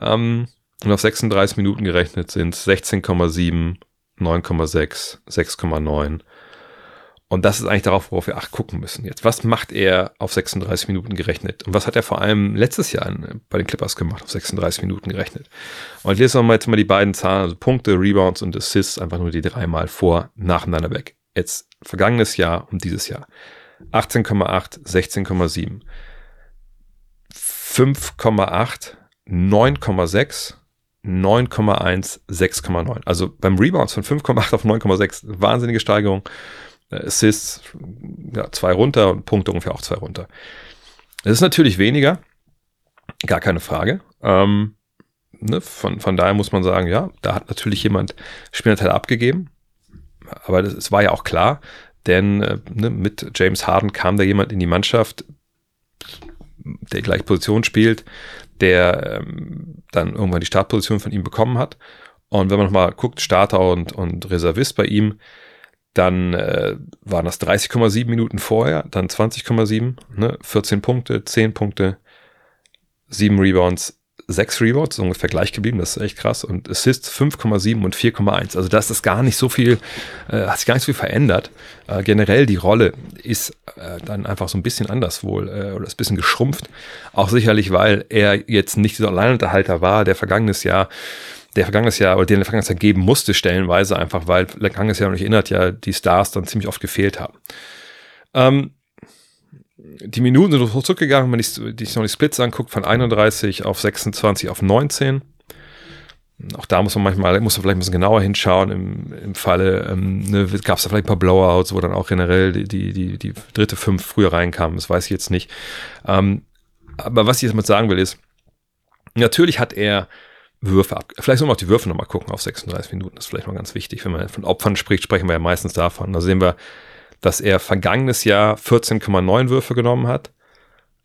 Speaker 1: Ähm, und auf 36 Minuten gerechnet sind es 16,7, 9,6, 6,9. Und das ist eigentlich darauf, worauf wir acht gucken müssen. Jetzt, was macht er auf 36 Minuten gerechnet? Und was hat er vor allem letztes Jahr bei den Clippers gemacht, auf 36 Minuten gerechnet? Und jetzt wir jetzt mal die beiden Zahlen, also Punkte, Rebounds und Assists, einfach nur die dreimal vor, nacheinander weg. Jetzt vergangenes Jahr und dieses Jahr. 18,8, 16,7, 5,8, 9,6, 9,1, 6,9. Also beim Rebounds von 5,8 auf 9,6, wahnsinnige Steigerung. Äh, Assists, ja, zwei runter und Punkte ungefähr auch zwei runter. Das ist natürlich weniger, gar keine Frage. Ähm, ne, von, von daher muss man sagen, ja, da hat natürlich jemand Spielerteil abgegeben. Aber das, es war ja auch klar, denn äh, ne, mit James Harden kam da jemand in die Mannschaft, der gleich Position spielt, der ähm, dann irgendwann die Startposition von ihm bekommen hat. Und wenn man nochmal guckt, Starter und, und Reservist bei ihm, dann äh, waren das 30,7 Minuten vorher, dann 20,7, ne, 14 Punkte, 10 Punkte, 7 Rebounds, sechs Rebounds, ungefähr gleich geblieben, das ist echt krass. Und Assists 5,7 und 4,1. Also das ist gar nicht so viel, äh, hat sich gar nicht so viel verändert. Äh, generell die Rolle ist äh, dann einfach so ein bisschen anders wohl äh, oder ist ein bisschen geschrumpft. Auch sicherlich, weil er jetzt nicht dieser Alleinunterhalter war, der vergangenes Jahr der vergangenes Jahr oder den der vergangenes Jahr geben musste, stellenweise einfach, weil vergangenes Jahr, und ich erinnert ja, die Stars dann ziemlich oft gefehlt haben. Ähm, die Minuten sind zurückgegangen, wenn ich, sich noch die Splits anguckt, von 31 auf 26 auf 19. Auch da muss man manchmal, muss man vielleicht ein bisschen genauer hinschauen. Im, im Falle ähm, ne, gab es da vielleicht ein paar Blowouts, wo dann auch generell die, die, die, die dritte fünf früher reinkamen. Das weiß ich jetzt nicht. Ähm, aber was ich jetzt mal sagen will, ist, natürlich hat er Würfe ab. Vielleicht sollen wir auch die Würfe nochmal gucken auf 36 Minuten. Das ist vielleicht mal ganz wichtig. Wenn man von Opfern spricht, sprechen wir ja meistens davon. Da sehen wir dass er vergangenes Jahr 14,9 Würfe genommen hat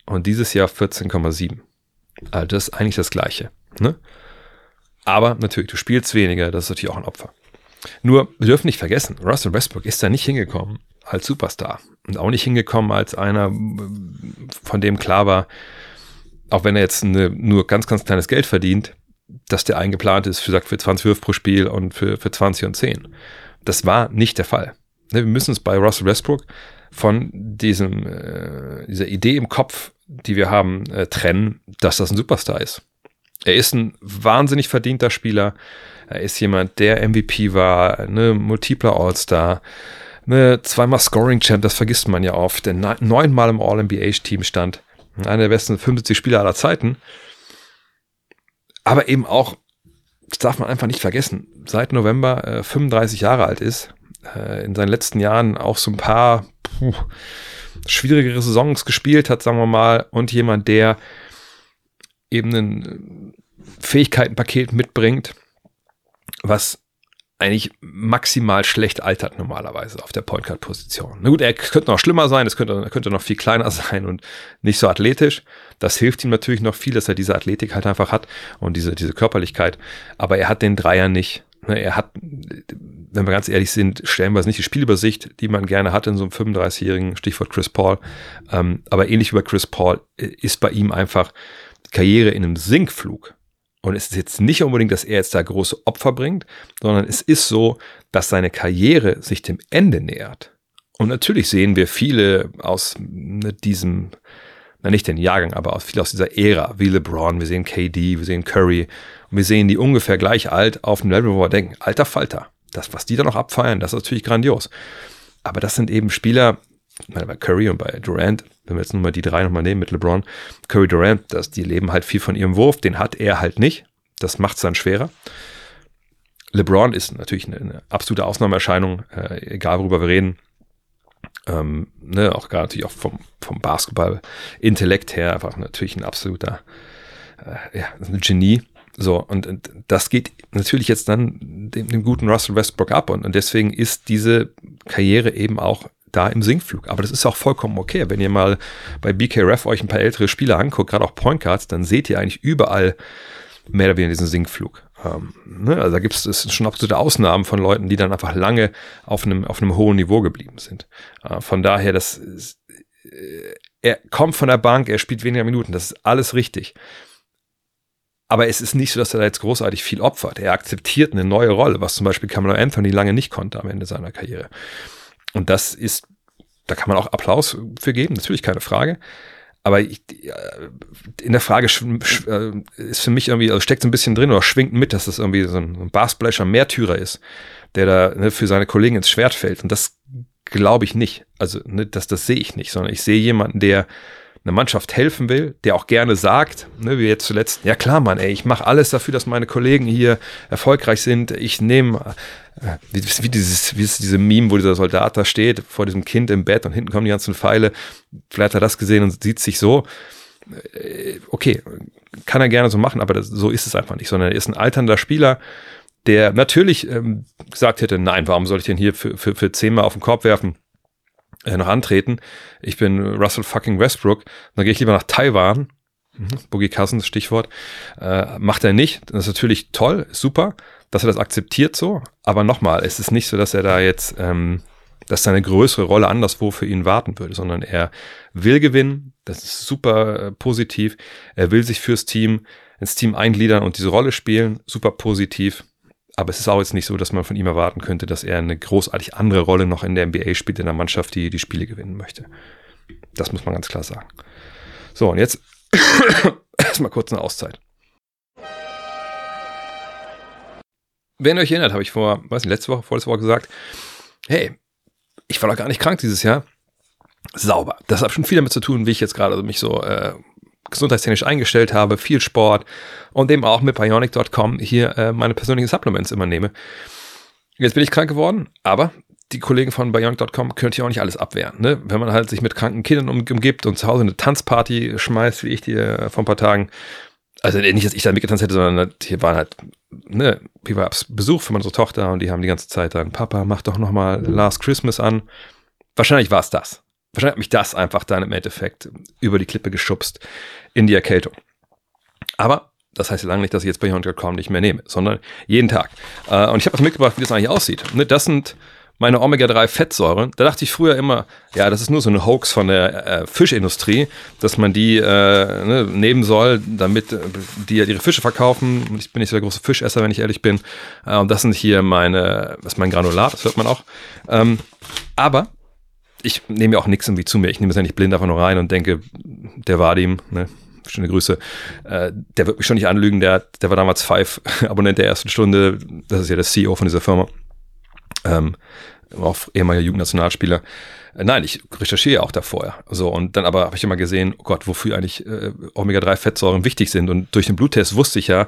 Speaker 1: und dieses Jahr 14,7. Also das ist eigentlich das Gleiche. Ne? Aber natürlich, du spielst weniger, das ist natürlich auch ein Opfer. Nur, wir dürfen nicht vergessen, Russell Westbrook ist da nicht hingekommen als Superstar und auch nicht hingekommen als einer, von dem klar war, auch wenn er jetzt eine, nur ganz, ganz kleines Geld verdient, dass der eingeplant ist für, für 20 Würfe pro Spiel und für, für 20 und 10. Das war nicht der Fall. Ne, wir müssen es bei Russell Westbrook von diesem, äh, dieser Idee im Kopf, die wir haben, äh, trennen, dass das ein Superstar ist. Er ist ein wahnsinnig verdienter Spieler. Er ist jemand, der MVP war, eine multipler All-Star, eine zweimal Scoring-Champ, das vergisst man ja oft, der neunmal im All-NBA-Team stand. Einer der besten 75 Spieler aller Zeiten. Aber eben auch, das darf man einfach nicht vergessen, seit November äh, 35 Jahre alt ist, äh, in seinen letzten Jahren auch so ein paar puh, schwierigere Saisons gespielt hat, sagen wir mal, und jemand, der eben ein Fähigkeitenpaket mitbringt, was eigentlich maximal schlecht altert normalerweise auf der Point Guard Position. Na gut, er könnte noch schlimmer sein, es könnte, könnte noch viel kleiner sein und nicht so athletisch. Das hilft ihm natürlich noch viel, dass er diese Athletik halt einfach hat und diese, diese Körperlichkeit. Aber er hat den Dreier nicht. Ne, er hat, wenn wir ganz ehrlich sind, stellenweise nicht die Spielübersicht, die man gerne hat in so einem 35-jährigen, Stichwort Chris Paul. Ähm, aber ähnlich wie bei Chris Paul äh, ist bei ihm einfach Karriere in einem Sinkflug. Und es ist jetzt nicht unbedingt, dass er jetzt da große Opfer bringt, sondern es ist so, dass seine Karriere sich dem Ende nähert. Und natürlich sehen wir viele aus ne, diesem, na nicht den Jahrgang, aber aus, viele aus dieser Ära, wie LeBron, wir sehen KD, wir sehen Curry, und wir sehen die ungefähr gleich alt auf einem Level, wo wir denken, alter Falter, das, was die da noch abfeiern, das ist natürlich grandios. Aber das sind eben Spieler, ich meine, bei Curry und bei Durant, wenn wir jetzt nur mal die drei nochmal nehmen mit LeBron, Curry Durant, das, die leben halt viel von ihrem Wurf, den hat er halt nicht. Das macht es dann schwerer. LeBron ist natürlich eine, eine absolute Ausnahmeerscheinung, äh, egal worüber wir reden. Ähm, ne, auch gerade natürlich auch vom, vom Basketball-Intellekt her einfach natürlich ein absoluter äh, ja, ein Genie. So, und, und, das geht natürlich jetzt dann dem, dem guten Russell Westbrook ab und, und deswegen ist diese Karriere eben auch da im Sinkflug. Aber das ist auch vollkommen okay. Wenn ihr mal bei BKRF euch ein paar ältere Spieler anguckt, gerade auch Point Guards, dann seht ihr eigentlich überall mehr oder weniger diesen Sinkflug. Ähm, ne? Also da gibt es schon absolute Ausnahmen von Leuten, die dann einfach lange auf einem, auf einem hohen Niveau geblieben sind. Äh, von daher, das ist, äh, er kommt von der Bank, er spielt weniger Minuten, das ist alles richtig. Aber es ist nicht so, dass er da jetzt großartig viel opfert. Er akzeptiert eine neue Rolle, was zum Beispiel Camelo Anthony lange nicht konnte am Ende seiner Karriere. Und das ist, da kann man auch Applaus für geben, natürlich keine Frage. Aber ich, in der Frage äh, ist für mich irgendwie, also steckt so ein bisschen drin oder schwingt mit, dass das irgendwie so ein, ein Bassblecher Märtyrer ist, der da ne, für seine Kollegen ins Schwert fällt. Und das glaube ich nicht. Also ne, das, das sehe ich nicht, sondern ich sehe jemanden, der einer Mannschaft helfen will, der auch gerne sagt, ne, wie jetzt zuletzt, ja klar, Mann, ey, ich mache alles dafür, dass meine Kollegen hier erfolgreich sind. Ich nehme, äh, wie, wie, dieses, wie ist diese Meme, wo dieser Soldat da steht, vor diesem Kind im Bett und hinten kommen die ganzen Pfeile. Vielleicht hat er das gesehen und sieht sich so. Äh, okay, kann er gerne so machen, aber das, so ist es einfach nicht, sondern er ist ein alternder Spieler, der natürlich ähm, gesagt hätte, nein, warum soll ich denn hier für, für, für zehnmal auf den Korb werfen? Äh, noch antreten. Ich bin Russell fucking Westbrook. Dann gehe ich lieber nach Taiwan. Mhm. Boogie Cousins, Stichwort. Äh, macht er nicht. Das ist natürlich toll, super, dass er das akzeptiert so. Aber nochmal, es ist nicht so, dass er da jetzt, ähm, dass seine größere Rolle anderswo für ihn warten würde, sondern er will gewinnen. Das ist super äh, positiv. Er will sich fürs Team, ins Team eingliedern und diese Rolle spielen. Super positiv. Aber es ist auch jetzt nicht so, dass man von ihm erwarten könnte, dass er eine großartig andere Rolle noch in der NBA spielt, in der Mannschaft, die die Spiele gewinnen möchte. Das muss man ganz klar sagen. So, und jetzt erstmal kurz eine Auszeit. Wenn ihr euch erinnert, habe ich vor, weiß nicht, letzte Woche, vorletzte Woche gesagt, hey, ich war doch gar nicht krank dieses Jahr. Sauber. Das hat schon viel damit zu tun, wie ich jetzt gerade mich so äh, gesundheitstechnisch eingestellt habe, viel Sport und eben auch mit Bionic.com hier äh, meine persönlichen Supplements immer nehme. Jetzt bin ich krank geworden, aber die Kollegen von Bionic.com können hier auch nicht alles abwehren. Ne? Wenn man halt sich mit kranken Kindern umgibt und zu Hause eine Tanzparty schmeißt, wie ich die äh, vor ein paar Tagen, also nicht, dass ich da mitgetanzt hätte, sondern hier waren halt, ne, wie war Besuch für meine Tochter und die haben die ganze Zeit dann, Papa, mach doch nochmal Last Christmas an. Wahrscheinlich war es das. Wahrscheinlich hat mich das einfach dann im Endeffekt über die Klippe geschubst in die Erkältung. Aber das heißt ja lange nicht, dass ich jetzt bei Beyond.com nicht mehr nehme, sondern jeden Tag. Äh, und ich habe was mitgebracht, wie das eigentlich aussieht. Ne, das sind meine Omega-3-Fettsäuren. Da dachte ich früher immer, ja, das ist nur so eine Hoax von der äh, Fischindustrie, dass man die äh, ne, nehmen soll, damit äh, die ihre Fische verkaufen. Ich bin nicht so der große Fischesser, wenn ich ehrlich bin. Äh, und das sind hier meine, das ist mein Granulat, das hört man auch. Ähm, aber ich nehme ja auch nichts irgendwie zu mir. Ich nehme es ja nicht blind einfach nur rein und denke, der Vadim, ne, schöne Grüße, äh, der wird mich schon nicht anlügen, der, der war damals Five-Abonnent der ersten Stunde, das ist ja der CEO von dieser Firma, ähm, auch ehemaliger Jugendnationalspieler. Äh, nein, ich recherchiere auch davor. So, und dann aber habe ich immer gesehen, oh Gott, wofür eigentlich äh, Omega-3-Fettsäuren wichtig sind. Und durch den Bluttest wusste ich ja,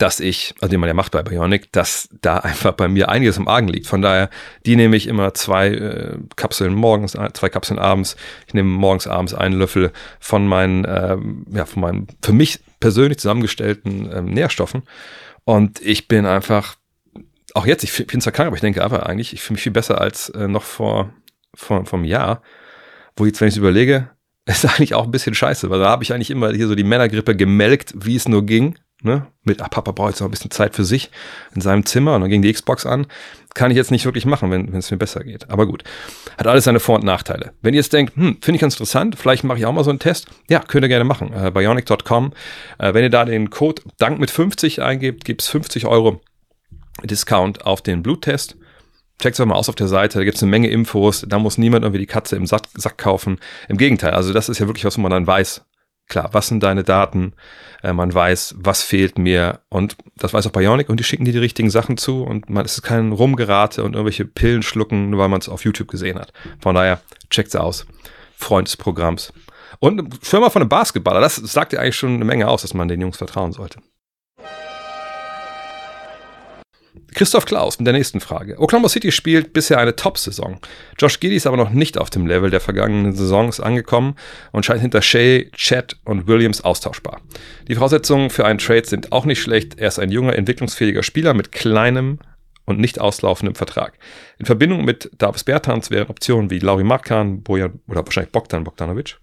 Speaker 1: dass ich, also den man ja macht bei Bionic, dass da einfach bei mir einiges im Argen liegt. Von daher, die nehme ich immer zwei äh, Kapseln morgens, zwei Kapseln abends. Ich nehme morgens, abends einen Löffel von meinen, äh, ja, von meinen für mich persönlich zusammengestellten äh, Nährstoffen. Und ich bin einfach, auch jetzt, ich bin zwar krank, aber ich denke aber eigentlich, ich fühle mich viel besser als äh, noch vor, vor, vom Jahr, wo jetzt, wenn ich es überlege, ist eigentlich auch ein bisschen scheiße, weil da habe ich eigentlich immer hier so die Männergrippe gemelkt, wie es nur ging ne, mit, ach, Papa braucht jetzt noch ein bisschen Zeit für sich in seinem Zimmer und dann ging die Xbox an. Kann ich jetzt nicht wirklich machen, wenn, es mir besser geht. Aber gut. Hat alles seine Vor- und Nachteile. Wenn ihr jetzt denkt, hm, finde ich ganz interessant, vielleicht mache ich auch mal so einen Test, ja, könnt ihr gerne machen. Äh, Bionic.com. Äh, wenn ihr da den Code Dank mit 50 eingebt, gibt es 50 Euro Discount auf den Bluttest. Checkt es mal aus auf der Seite, da gibt es eine Menge Infos, da muss niemand irgendwie die Katze im Sack, Sack kaufen. Im Gegenteil, also das ist ja wirklich was, wo man dann weiß, Klar, was sind deine Daten? Äh, man weiß, was fehlt mir. Und das weiß auch Bionic und die schicken dir die richtigen Sachen zu und man ist kein Rumgerate und irgendwelche Pillen schlucken, nur weil man es auf YouTube gesehen hat. Von daher, checkt's aus. Freund des Programms. Und Firma von einem Basketballer, das sagt ja eigentlich schon eine Menge aus, dass man den Jungs vertrauen sollte. Christoph Klaus mit der nächsten Frage. Oklahoma City spielt bisher eine Top-Saison. Josh Giddy ist aber noch nicht auf dem Level der vergangenen Saisons angekommen und scheint hinter Shea, Chad und Williams austauschbar. Die Voraussetzungen für einen Trade sind auch nicht schlecht. Er ist ein junger, entwicklungsfähiger Spieler mit kleinem und nicht auslaufendem Vertrag. In Verbindung mit Davis Bertans wären Optionen wie Lauri Markan, Bojan oder wahrscheinlich Bogdan Bogdanovic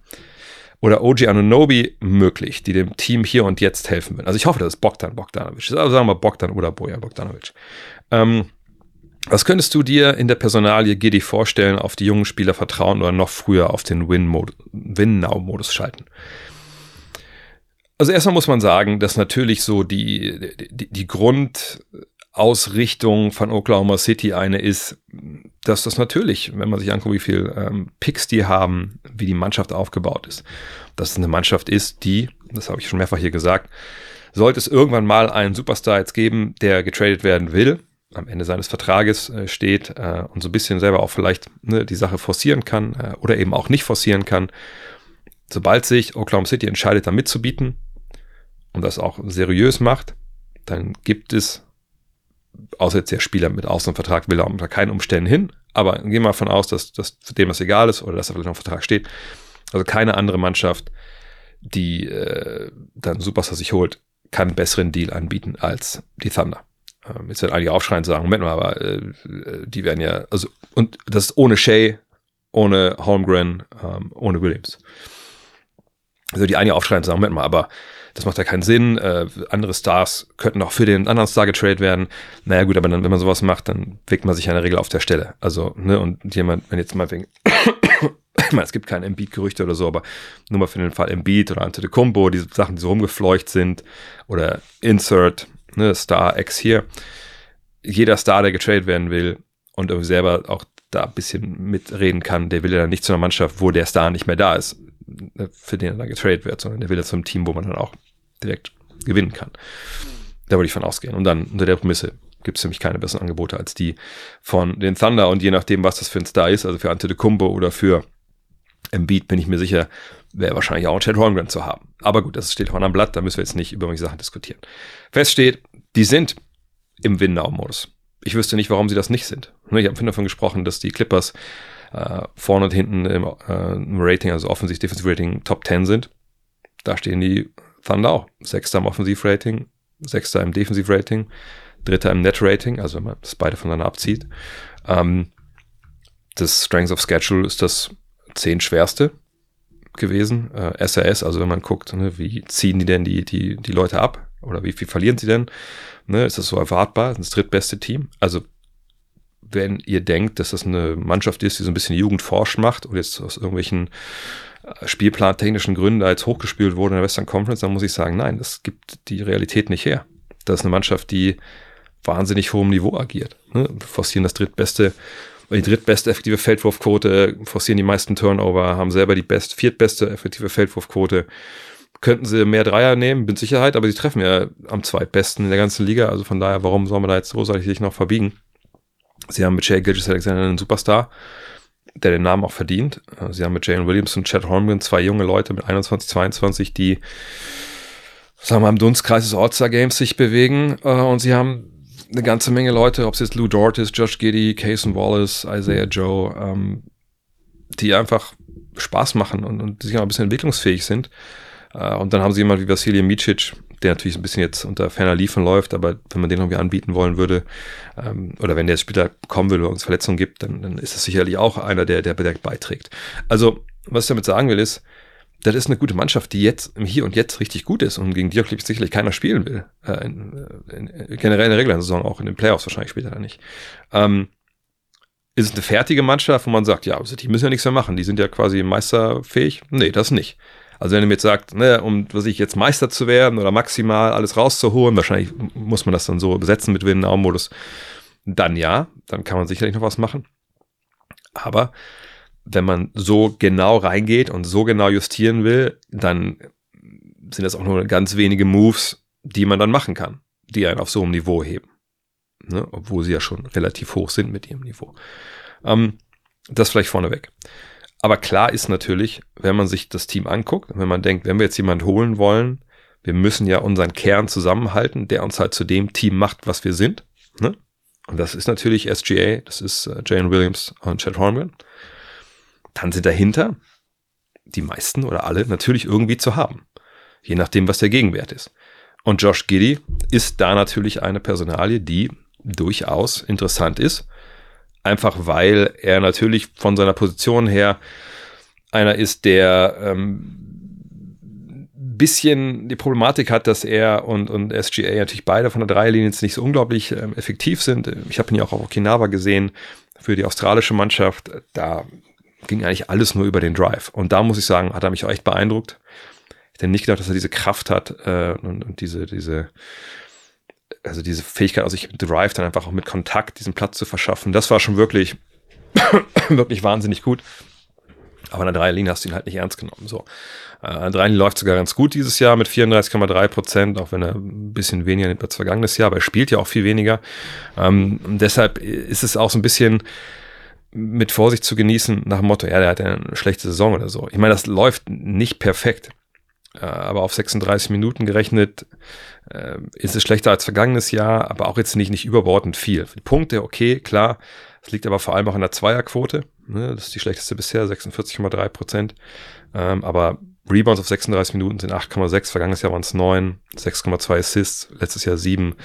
Speaker 1: oder OG Anunobi möglich, die dem Team hier und jetzt helfen würden. Also ich hoffe, das ist Bogdan Bogdanovic. Also sagen wir Bogdan oder Bojan Bogdanovic. Ähm, was könntest du dir in der Personalie Giddy vorstellen, auf die jungen Spieler vertrauen oder noch früher auf den Win-Now-Modus schalten? Also erstmal muss man sagen, dass natürlich so die, die, die Grund, Ausrichtung von Oklahoma City eine ist, dass das natürlich, wenn man sich anguckt, wie viel ähm, Picks die haben, wie die Mannschaft aufgebaut ist, dass es eine Mannschaft ist, die, das habe ich schon mehrfach hier gesagt, sollte es irgendwann mal einen Superstar jetzt geben, der getradet werden will, am Ende seines Vertrages äh, steht äh, und so ein bisschen selber auch vielleicht ne, die Sache forcieren kann äh, oder eben auch nicht forcieren kann. Sobald sich Oklahoma City entscheidet, da mitzubieten und das auch seriös macht, dann gibt es außer jetzt der Spieler mit Außenvertrag will er unter keinen Umständen hin, aber gehen wir mal davon aus, dass, dass dem das egal ist oder dass er vielleicht noch im Vertrag steht. Also keine andere Mannschaft, die äh, dann Superstar sich holt, kann einen besseren Deal anbieten als die Thunder. Ähm, jetzt werden einige aufschreien und sagen, Moment mal, aber äh, die werden ja, also, und das ist ohne Shea, ohne Holmgren, ähm, ohne Williams. Also die einige aufschreien und sagen, Moment mal, aber das macht ja keinen Sinn. Äh, andere Stars könnten auch für den anderen Star getradet werden. Naja, gut, aber dann, wenn man sowas macht, dann wägt man sich ja in der Regel auf der Stelle. Also, ne, und jemand, wenn jetzt mal wegen, ich meine, es gibt keine Embiid-Gerüchte oder so, aber nur mal für den Fall Embiid oder Antetokounmpo, diese Sachen, die so rumgefleucht sind, oder Insert, ne, Star X hier. Jeder Star, der getradet werden will und irgendwie selber auch da ein bisschen mitreden kann, der will ja dann nicht zu einer Mannschaft, wo der Star nicht mehr da ist, ne, für den er dann getradet wird, sondern der will ja zum Team, wo man dann auch direkt gewinnen kann. Da würde ich von ausgehen. Und dann unter der Prämisse gibt es nämlich keine besseren Angebote als die von den Thunder. Und je nachdem, was das für ein Star ist, also für Antetokounmpo oder für Embiid, bin ich mir sicher, wäre wahrscheinlich auch ein Chad Holmgren zu haben. Aber gut, das steht vorne am Blatt, da müssen wir jetzt nicht über solche Sachen diskutieren. Fest steht, die sind im Win-Now-Modus. Ich wüsste nicht, warum sie das nicht sind. Ich habe davon gesprochen, dass die Clippers äh, vorne und hinten im, äh, im Rating, also Offensiv Defensive Rating Top 10 sind. Da stehen die Thunder auch. Sechster im Offensivrating, Sechster im Defensivrating, Dritter im Net-Rating, also wenn man das beide voneinander abzieht. Ähm, das Strength of Schedule ist das zehn schwerste gewesen. Äh, SRS, also wenn man guckt, ne, wie ziehen die denn die, die, die Leute ab oder wie viel verlieren sie denn? Ne, ist das so erwartbar? Das, das drittbeste Team. Also wenn ihr denkt, dass das eine Mannschaft ist, die so ein bisschen Jugendforsch macht und jetzt aus irgendwelchen spielplantechnischen Gründen als hochgespielt wurde in der Western Conference, dann muss ich sagen, nein, das gibt die Realität nicht her. Das ist eine Mannschaft, die wahnsinnig hohem Niveau agiert. Ne? Forcieren das drittbeste, die drittbeste effektive Feldwurfquote, forcieren die meisten Turnover, haben selber die best, viertbeste effektive Feldwurfquote, könnten sie mehr Dreier nehmen, mit Sicherheit, aber sie treffen ja am zweitbesten in der ganzen Liga. Also von daher, warum soll man da jetzt großartig sich noch verbiegen? Sie haben mit Jay Gilgis Alexander einen Superstar, der den Namen auch verdient. Sie haben mit Jalen Williams und Chad Holmgren zwei junge Leute mit 21, 22, die, sagen wir mal, im Dunstkreis des All-Star Games sich bewegen. Äh, und sie haben eine ganze Menge Leute, ob es jetzt Lou Dort ist, Josh Giddy, Cason Wallace, Isaiah Joe, ähm, die einfach Spaß machen und, und sich auch ein bisschen entwicklungsfähig sind. Äh, und dann haben sie jemanden wie Vasilij Micic, der natürlich ein bisschen jetzt unter ferner Liefen läuft, aber wenn man den irgendwie anbieten wollen würde, ähm, oder wenn der jetzt später kommen will oder uns Verletzungen gibt, dann, dann ist das sicherlich auch einer, der, der direkt beiträgt. Also, was ich damit sagen will, ist, das ist eine gute Mannschaft, die jetzt Hier und Jetzt richtig gut ist und gegen die auch sicherlich keiner spielen will. Äh, in, in, in, generell in der regulären Saison, auch in den Playoffs wahrscheinlich später dann nicht. Ähm, ist es eine fertige Mannschaft, wo man sagt, ja, also die müssen ja nichts mehr machen, die sind ja quasi meisterfähig? Nee, das nicht. Also wenn ihr mir jetzt sagt, ne, um was ich jetzt Meister zu werden oder maximal alles rauszuholen, wahrscheinlich muss man das dann so besetzen mit Win-Now-Modus, dann ja, dann kann man sicherlich noch was machen. Aber wenn man so genau reingeht und so genau justieren will, dann sind das auch nur ganz wenige Moves, die man dann machen kann, die einen auf so einem Niveau heben. Ne? Obwohl sie ja schon relativ hoch sind mit ihrem Niveau. Ähm, das vielleicht vorneweg. Aber klar ist natürlich, wenn man sich das Team anguckt, wenn man denkt, wenn wir jetzt jemand holen wollen, wir müssen ja unseren Kern zusammenhalten, der uns halt zu dem Team macht, was wir sind. Ne? Und das ist natürlich SGA, das ist äh, Jane Williams und Chad Holmgren. Dann sind dahinter die meisten oder alle natürlich irgendwie zu haben. Je nachdem, was der Gegenwert ist. Und Josh Giddy ist da natürlich eine Personalie, die durchaus interessant ist einfach weil er natürlich von seiner Position her einer ist, der ähm, bisschen die Problematik hat, dass er und, und SGA natürlich beide von der Dreierlinie jetzt nicht so unglaublich ähm, effektiv sind. Ich habe ihn ja auch auf Okinawa gesehen für die australische Mannschaft. Da ging eigentlich alles nur über den Drive. Und da muss ich sagen, hat er mich auch echt beeindruckt. Ich hätte nicht gedacht, dass er diese Kraft hat äh, und, und diese, diese also diese Fähigkeit, also ich Drive dann einfach auch mit Kontakt diesen Platz zu verschaffen, das war schon wirklich, wirklich wahnsinnig gut. Aber an der Dreierlinie hast du ihn halt nicht ernst genommen. So. Äh, an der Dreierlinie läuft sogar ganz gut dieses Jahr mit 34,3 Prozent, auch wenn er ein bisschen weniger nimmt als vergangenes Jahr, aber er spielt ja auch viel weniger. Ähm, deshalb ist es auch so ein bisschen mit Vorsicht zu genießen nach dem Motto, ja, der hat ja eine schlechte Saison oder so. Ich meine, das läuft nicht perfekt. Äh, aber auf 36 Minuten gerechnet äh, ist es schlechter als vergangenes Jahr, aber auch jetzt nicht, nicht überbordend viel. Die Punkte, okay, klar. Es liegt aber vor allem auch an der Zweierquote. Ne? Das ist die schlechteste bisher, 46,3 Prozent. Ähm, aber Rebounds auf 36 Minuten sind 8,6, vergangenes Jahr waren es 9, 6,2 Assists, letztes Jahr 7.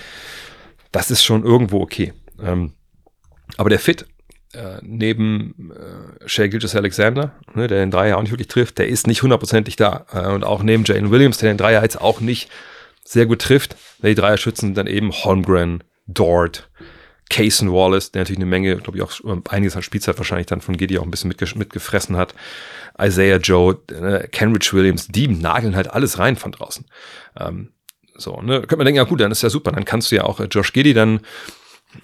Speaker 1: Das ist schon irgendwo okay. Ähm, aber der Fit äh, neben äh, Shea Gilgis Alexander, ne, der den Dreier auch nicht wirklich trifft, der ist nicht hundertprozentig da. Äh, und auch neben Jalen Williams, der den Dreier jetzt auch nicht sehr gut trifft. Die Dreier-Schützen sind dann eben Holmgren, Dort, Cason Wallace, der natürlich eine Menge, glaube ich, auch einiges an Spielzeit wahrscheinlich dann von Giddy auch ein bisschen mitge mitgefressen hat. Isaiah Joe, äh, Kenrich Williams, die nageln halt alles rein von draußen. Ähm, so, ne, könnte man denken, ja gut, dann ist ja super, dann kannst du ja auch äh, Josh Giddy dann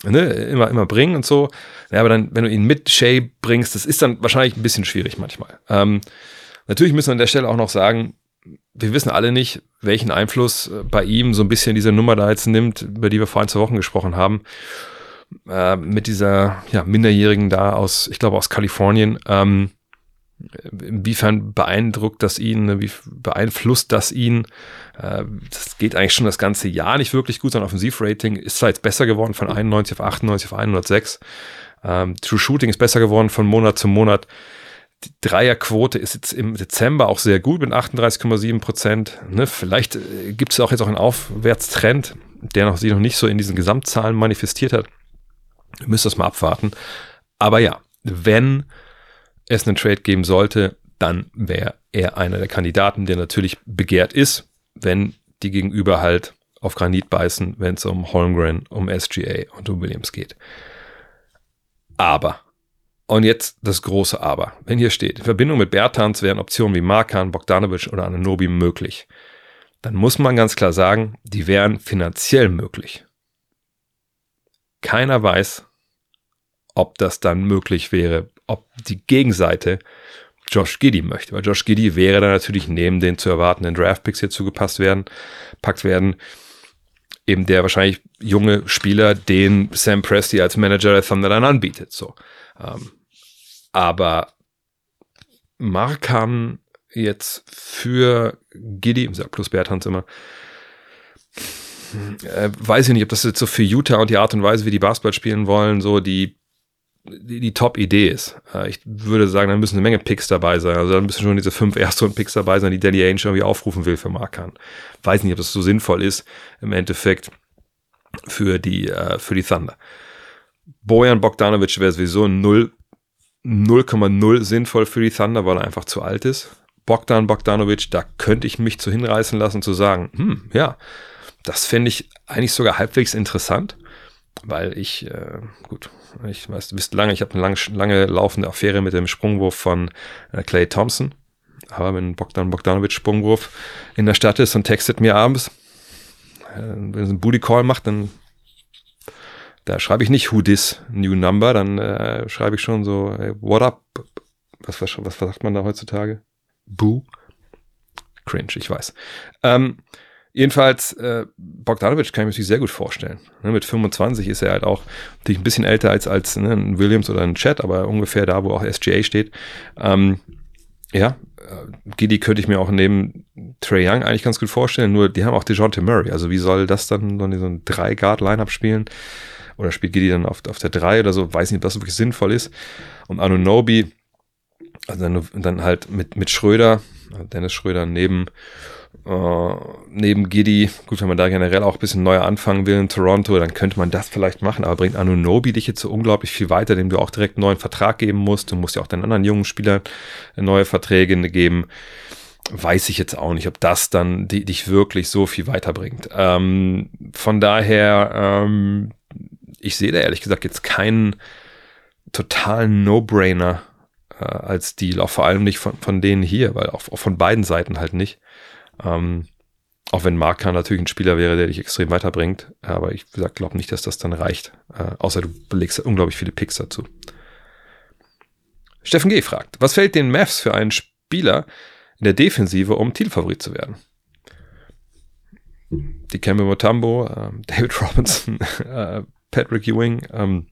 Speaker 1: ne, immer, immer bringen und so. Ja, aber dann, wenn du ihn mit Shay bringst, das ist dann wahrscheinlich ein bisschen schwierig manchmal. Ähm, natürlich müssen wir an der Stelle auch noch sagen, wir wissen alle nicht, welchen Einfluss äh, bei ihm so ein bisschen diese Nummer da jetzt nimmt, über die wir vor ein, zwei Wochen gesprochen haben. Äh, mit dieser ja, Minderjährigen da aus, ich glaube aus Kalifornien. Ähm, inwiefern beeindruckt das ihn, ne, wie beeinflusst das ihn? Äh, das geht eigentlich schon das ganze Jahr nicht wirklich gut. Sein Offensivrating ist zwar jetzt besser geworden von 91 auf 98 auf 106. Ähm, True Shooting ist besser geworden von Monat zu Monat. Die Dreierquote ist jetzt im Dezember auch sehr gut mit 38,7 Prozent. Ne, vielleicht äh, gibt es auch jetzt auch einen Aufwärtstrend, der noch, sich noch nicht so in diesen Gesamtzahlen manifestiert hat. Ihr müsst das mal abwarten. Aber ja, wenn es einen Trade geben sollte, dann wäre er einer der Kandidaten, der natürlich begehrt ist, wenn die Gegenüber halt auf Granit beißen, wenn es um Holmgren, um SGA und um Williams geht. Aber, und jetzt das große Aber, wenn hier steht, in Verbindung mit Bertans wären Optionen wie Markan, Bogdanovic oder Ananobi möglich, dann muss man ganz klar sagen, die wären finanziell möglich. Keiner weiß, ob das dann möglich wäre ob die Gegenseite Josh Giddy möchte. Weil Josh Giddy wäre dann natürlich neben den zu erwartenden Draftpicks hier zugepasst werden, packt werden, eben der wahrscheinlich junge Spieler, den Sam Presti als Manager der Thunder dann anbietet. So. Ähm, aber Markan jetzt für Giddy, plus Berthans immer, äh, weiß ich nicht, ob das jetzt so für Utah und die Art und Weise, wie die Basketball spielen wollen, so die, die, die Top-Idee ist. Äh, ich würde sagen, da müssen eine Menge Picks dabei sein. Also da müssen schon diese fünf Erstrunden-Picks dabei sein, die Danny Ainge irgendwie aufrufen will für Markan. Weiß nicht, ob das so sinnvoll ist im Endeffekt für die, äh, für die Thunder. Bojan Bogdanovic wäre sowieso 0,0 sinnvoll für die Thunder, weil er einfach zu alt ist. Bogdan Bogdanovic, da könnte ich mich zu hinreißen lassen zu sagen, hm, ja, das fände ich eigentlich sogar halbwegs interessant, weil ich, äh, gut, ich weiß, du wisst lange, ich habe eine lange, lange laufende Affäre mit dem Sprungwurf von äh, Clay Thompson. Aber wenn Bogdan Bogdanovic Sprungwurf in der Stadt ist und textet mir abends, äh, wenn er einen Booty Call macht, dann da schreibe ich nicht Who this new number, dann äh, schreibe ich schon so hey, What up? Was, was, was sagt man da heutzutage? Boo? Cringe, ich weiß. Ähm, Jedenfalls, äh, Bogdanovic kann ich mir natürlich sehr gut vorstellen. Ne, mit 25 ist er halt auch natürlich ein bisschen älter als, als ne, ein Williams oder ein Chat, aber ungefähr da, wo auch SGA steht. Ähm, ja, äh, Giddy könnte ich mir auch neben Trey Young eigentlich ganz gut vorstellen, nur die haben auch DeJounte Murray. Also wie soll das dann so ein Drei-Guard-Lineup spielen? Oder spielt Giddy dann auf, auf der 3 oder so? Weiß nicht, ob das wirklich sinnvoll ist. Und Anunobi, also dann, dann halt mit, mit Schröder, Dennis Schröder neben äh, neben Giddy, gut, wenn man da generell auch ein bisschen neuer anfangen will in Toronto, dann könnte man das vielleicht machen, aber bringt Anunobi dich jetzt so unglaublich viel weiter, dem du auch direkt einen neuen Vertrag geben musst. Du musst ja auch den anderen jungen Spielern neue Verträge geben. Weiß ich jetzt auch nicht, ob das dann die, dich wirklich so viel weiterbringt. Ähm, von daher, ähm, ich sehe da ehrlich gesagt jetzt keinen totalen No-Brainer äh, als Deal, auch vor allem nicht von, von denen hier, weil auch, auch von beiden Seiten halt nicht. Ähm, auch wenn Markan natürlich ein Spieler wäre, der dich extrem weiterbringt. Aber ich glaube nicht, dass das dann reicht. Äh, außer du belegst unglaublich viele Picks dazu. Steffen G. fragt, was fällt den Mavs für einen Spieler in der Defensive, um Titelfavorit zu werden? Die Kemba Motambo, äh, David Robinson, äh, Patrick Ewing, ähm,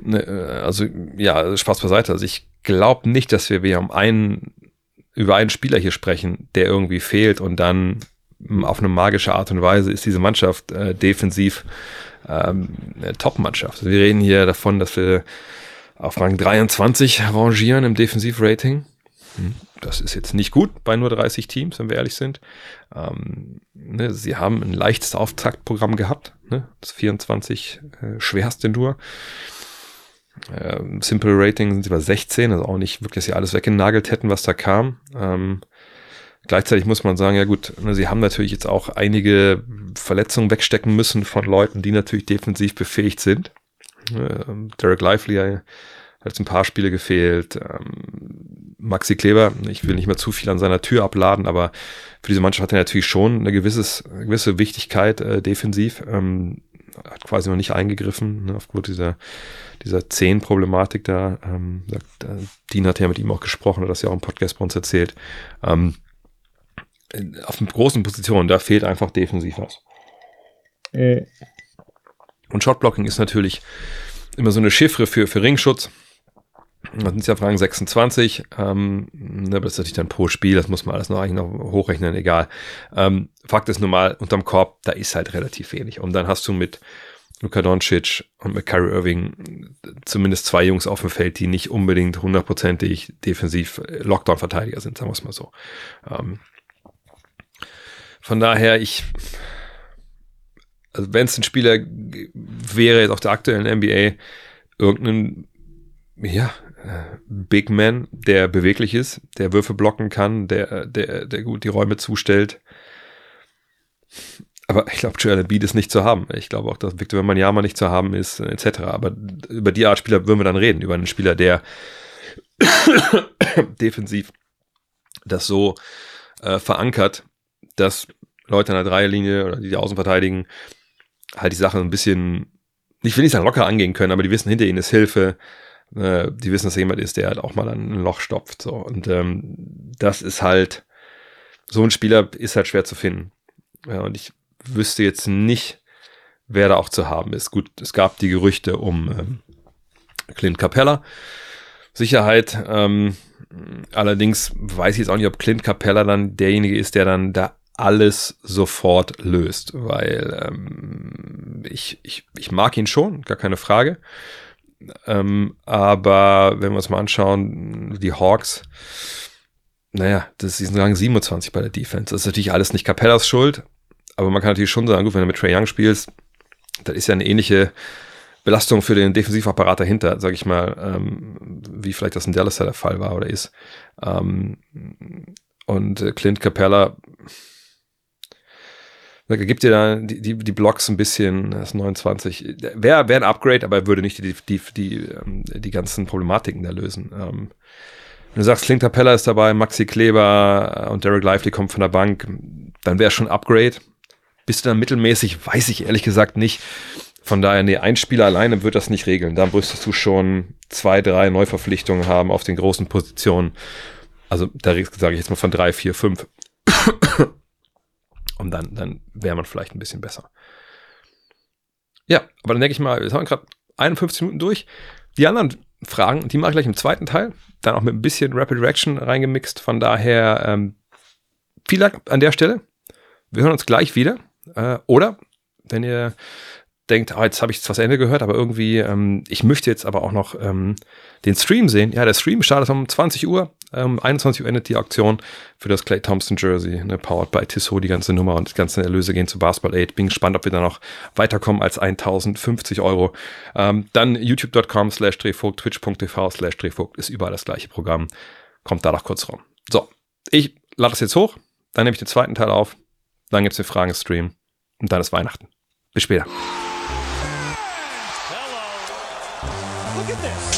Speaker 1: ne, äh, also ja, Spaß beiseite. Also ich glaube nicht, dass wir, wir um einen über einen Spieler hier sprechen, der irgendwie fehlt und dann auf eine magische Art und Weise ist diese Mannschaft äh, defensiv ähm, Top-Mannschaft. Wir reden hier davon, dass wir auf Rang 23 rangieren im Defensivrating. Hm, das ist jetzt nicht gut bei nur 30 Teams, wenn wir ehrlich sind. Ähm, ne, sie haben ein leichtes Auftaktprogramm gehabt, ne, das 24 äh, schwerste nur. Ähm, Simple Rating sind sie bei 16, also auch nicht wirklich, dass sie alles weggenagelt hätten, was da kam. Ähm, gleichzeitig muss man sagen, ja gut, ne, sie haben natürlich jetzt auch einige Verletzungen wegstecken müssen von Leuten, die natürlich defensiv befähigt sind. Ähm, Derek Lively hat jetzt ein paar Spiele gefehlt. Ähm, Maxi Kleber, ich will nicht mehr zu viel an seiner Tür abladen, aber für diese Mannschaft hat er natürlich schon eine, gewisses, gewisse Wichtigkeit äh, defensiv. Ähm, hat quasi noch nicht eingegriffen, ne, aufgrund dieser dieser Zehn-Problematik da. Ähm, da, Dean hat ja mit ihm auch gesprochen, hat das ja auch im Podcast bei uns erzählt. Ähm, auf großen Position, da fehlt einfach defensiv was. Äh. Und Shotblocking ist natürlich immer so eine Chiffre für, für Ringschutz. Das sind ja Fragen 26. Ähm, ne, das ist natürlich dann pro Spiel, das muss man alles noch eigentlich noch hochrechnen, egal. Ähm, Fakt ist nun mal, unterm Korb, da ist halt relativ wenig. Und dann hast du mit Luka Doncic und mit Kyrie Irving zumindest zwei Jungs auf dem Feld, die nicht unbedingt hundertprozentig defensiv Lockdown-Verteidiger sind, sagen wir es mal so. Ähm, von daher, ich, also wenn es ein Spieler wäre jetzt auf der aktuellen NBA, irgendein, ja, Big Man, der beweglich ist, der Würfe blocken kann, der, der, der gut die Räume zustellt, aber ich glaube, Joel Embiid ist nicht zu haben. Ich glaube auch, dass Victor Wembanyama nicht zu haben ist, etc. Aber über die Art Spieler würden wir dann reden. Über einen Spieler, der defensiv das so äh, verankert, dass Leute an der Dreierlinie oder die, die außen verteidigen, halt die Sache ein bisschen, ich will nicht sagen locker angehen können, aber die wissen, hinter ihnen ist Hilfe. Äh, die wissen, dass jemand ist, der halt auch mal ein Loch stopft. So. Und ähm, das ist halt, so ein Spieler ist halt schwer zu finden. Ja, und ich wüsste jetzt nicht, wer da auch zu haben ist. Gut, es gab die Gerüchte um ähm, Clint Capella. Sicherheit. Ähm, allerdings weiß ich jetzt auch nicht, ob Clint Capella dann derjenige ist, der dann da alles sofort löst, weil ähm, ich, ich, ich mag ihn schon, gar keine Frage. Ähm, aber wenn wir uns mal anschauen, die Hawks, naja, das ist Rang 27 bei der Defense. Das ist natürlich alles nicht Capellas Schuld, aber man kann natürlich schon sagen, gut, wenn du mit Trey Young spielst, das ist ja eine ähnliche Belastung für den Defensivapparat dahinter, sage ich mal, ähm, wie vielleicht das in Dallas der Fall war oder ist. Ähm, und Clint Capella gibt dir da die, die, die Blocks ein bisschen, das ist 29. Wäre wär ein Upgrade, aber er würde nicht die, die, die, ähm, die ganzen Problematiken da lösen. Ähm, wenn du sagst, Clint Capella ist dabei, Maxi Kleber und Derek Lively kommen von der Bank, dann wäre schon ein Upgrade. Bist du dann mittelmäßig? Weiß ich ehrlich gesagt nicht. Von daher, nee, ein Spieler alleine wird das nicht regeln. Da müsstest du schon zwei, drei Neuverpflichtungen haben auf den großen Positionen. Also da sage ich jetzt mal von drei, vier, fünf. Und dann, dann wäre man vielleicht ein bisschen besser. Ja, aber dann denke ich mal, wir haben gerade 51 Minuten durch. Die anderen Fragen, die mache ich gleich im zweiten Teil. Dann auch mit ein bisschen Rapid Reaction reingemixt. Von daher, ähm, viel Dank an der Stelle. Wir hören uns gleich wieder. Äh, oder wenn ihr denkt, oh, jetzt habe ich zwar Ende gehört, aber irgendwie, ähm, ich möchte jetzt aber auch noch ähm, den Stream sehen. Ja, der Stream startet um 20 Uhr. Um 21 Uhr endet die Auktion für das Clay Thompson Jersey, ne, powered by Tissot, die ganze Nummer und die ganzen Erlöse gehen zu Basketball 8. Bin gespannt, ob wir da noch weiterkommen als 1050 Euro. Ähm, dann youtube.com slash drehvogt, twitch.tv slash drehvogt ist überall das gleiche Programm. Kommt da doch kurz rum. So, ich lade das jetzt hoch, dann nehme ich den zweiten Teil auf, dann gibt es den Fragen-Stream und dann ist Weihnachten. Bis später.
Speaker 2: Look at this.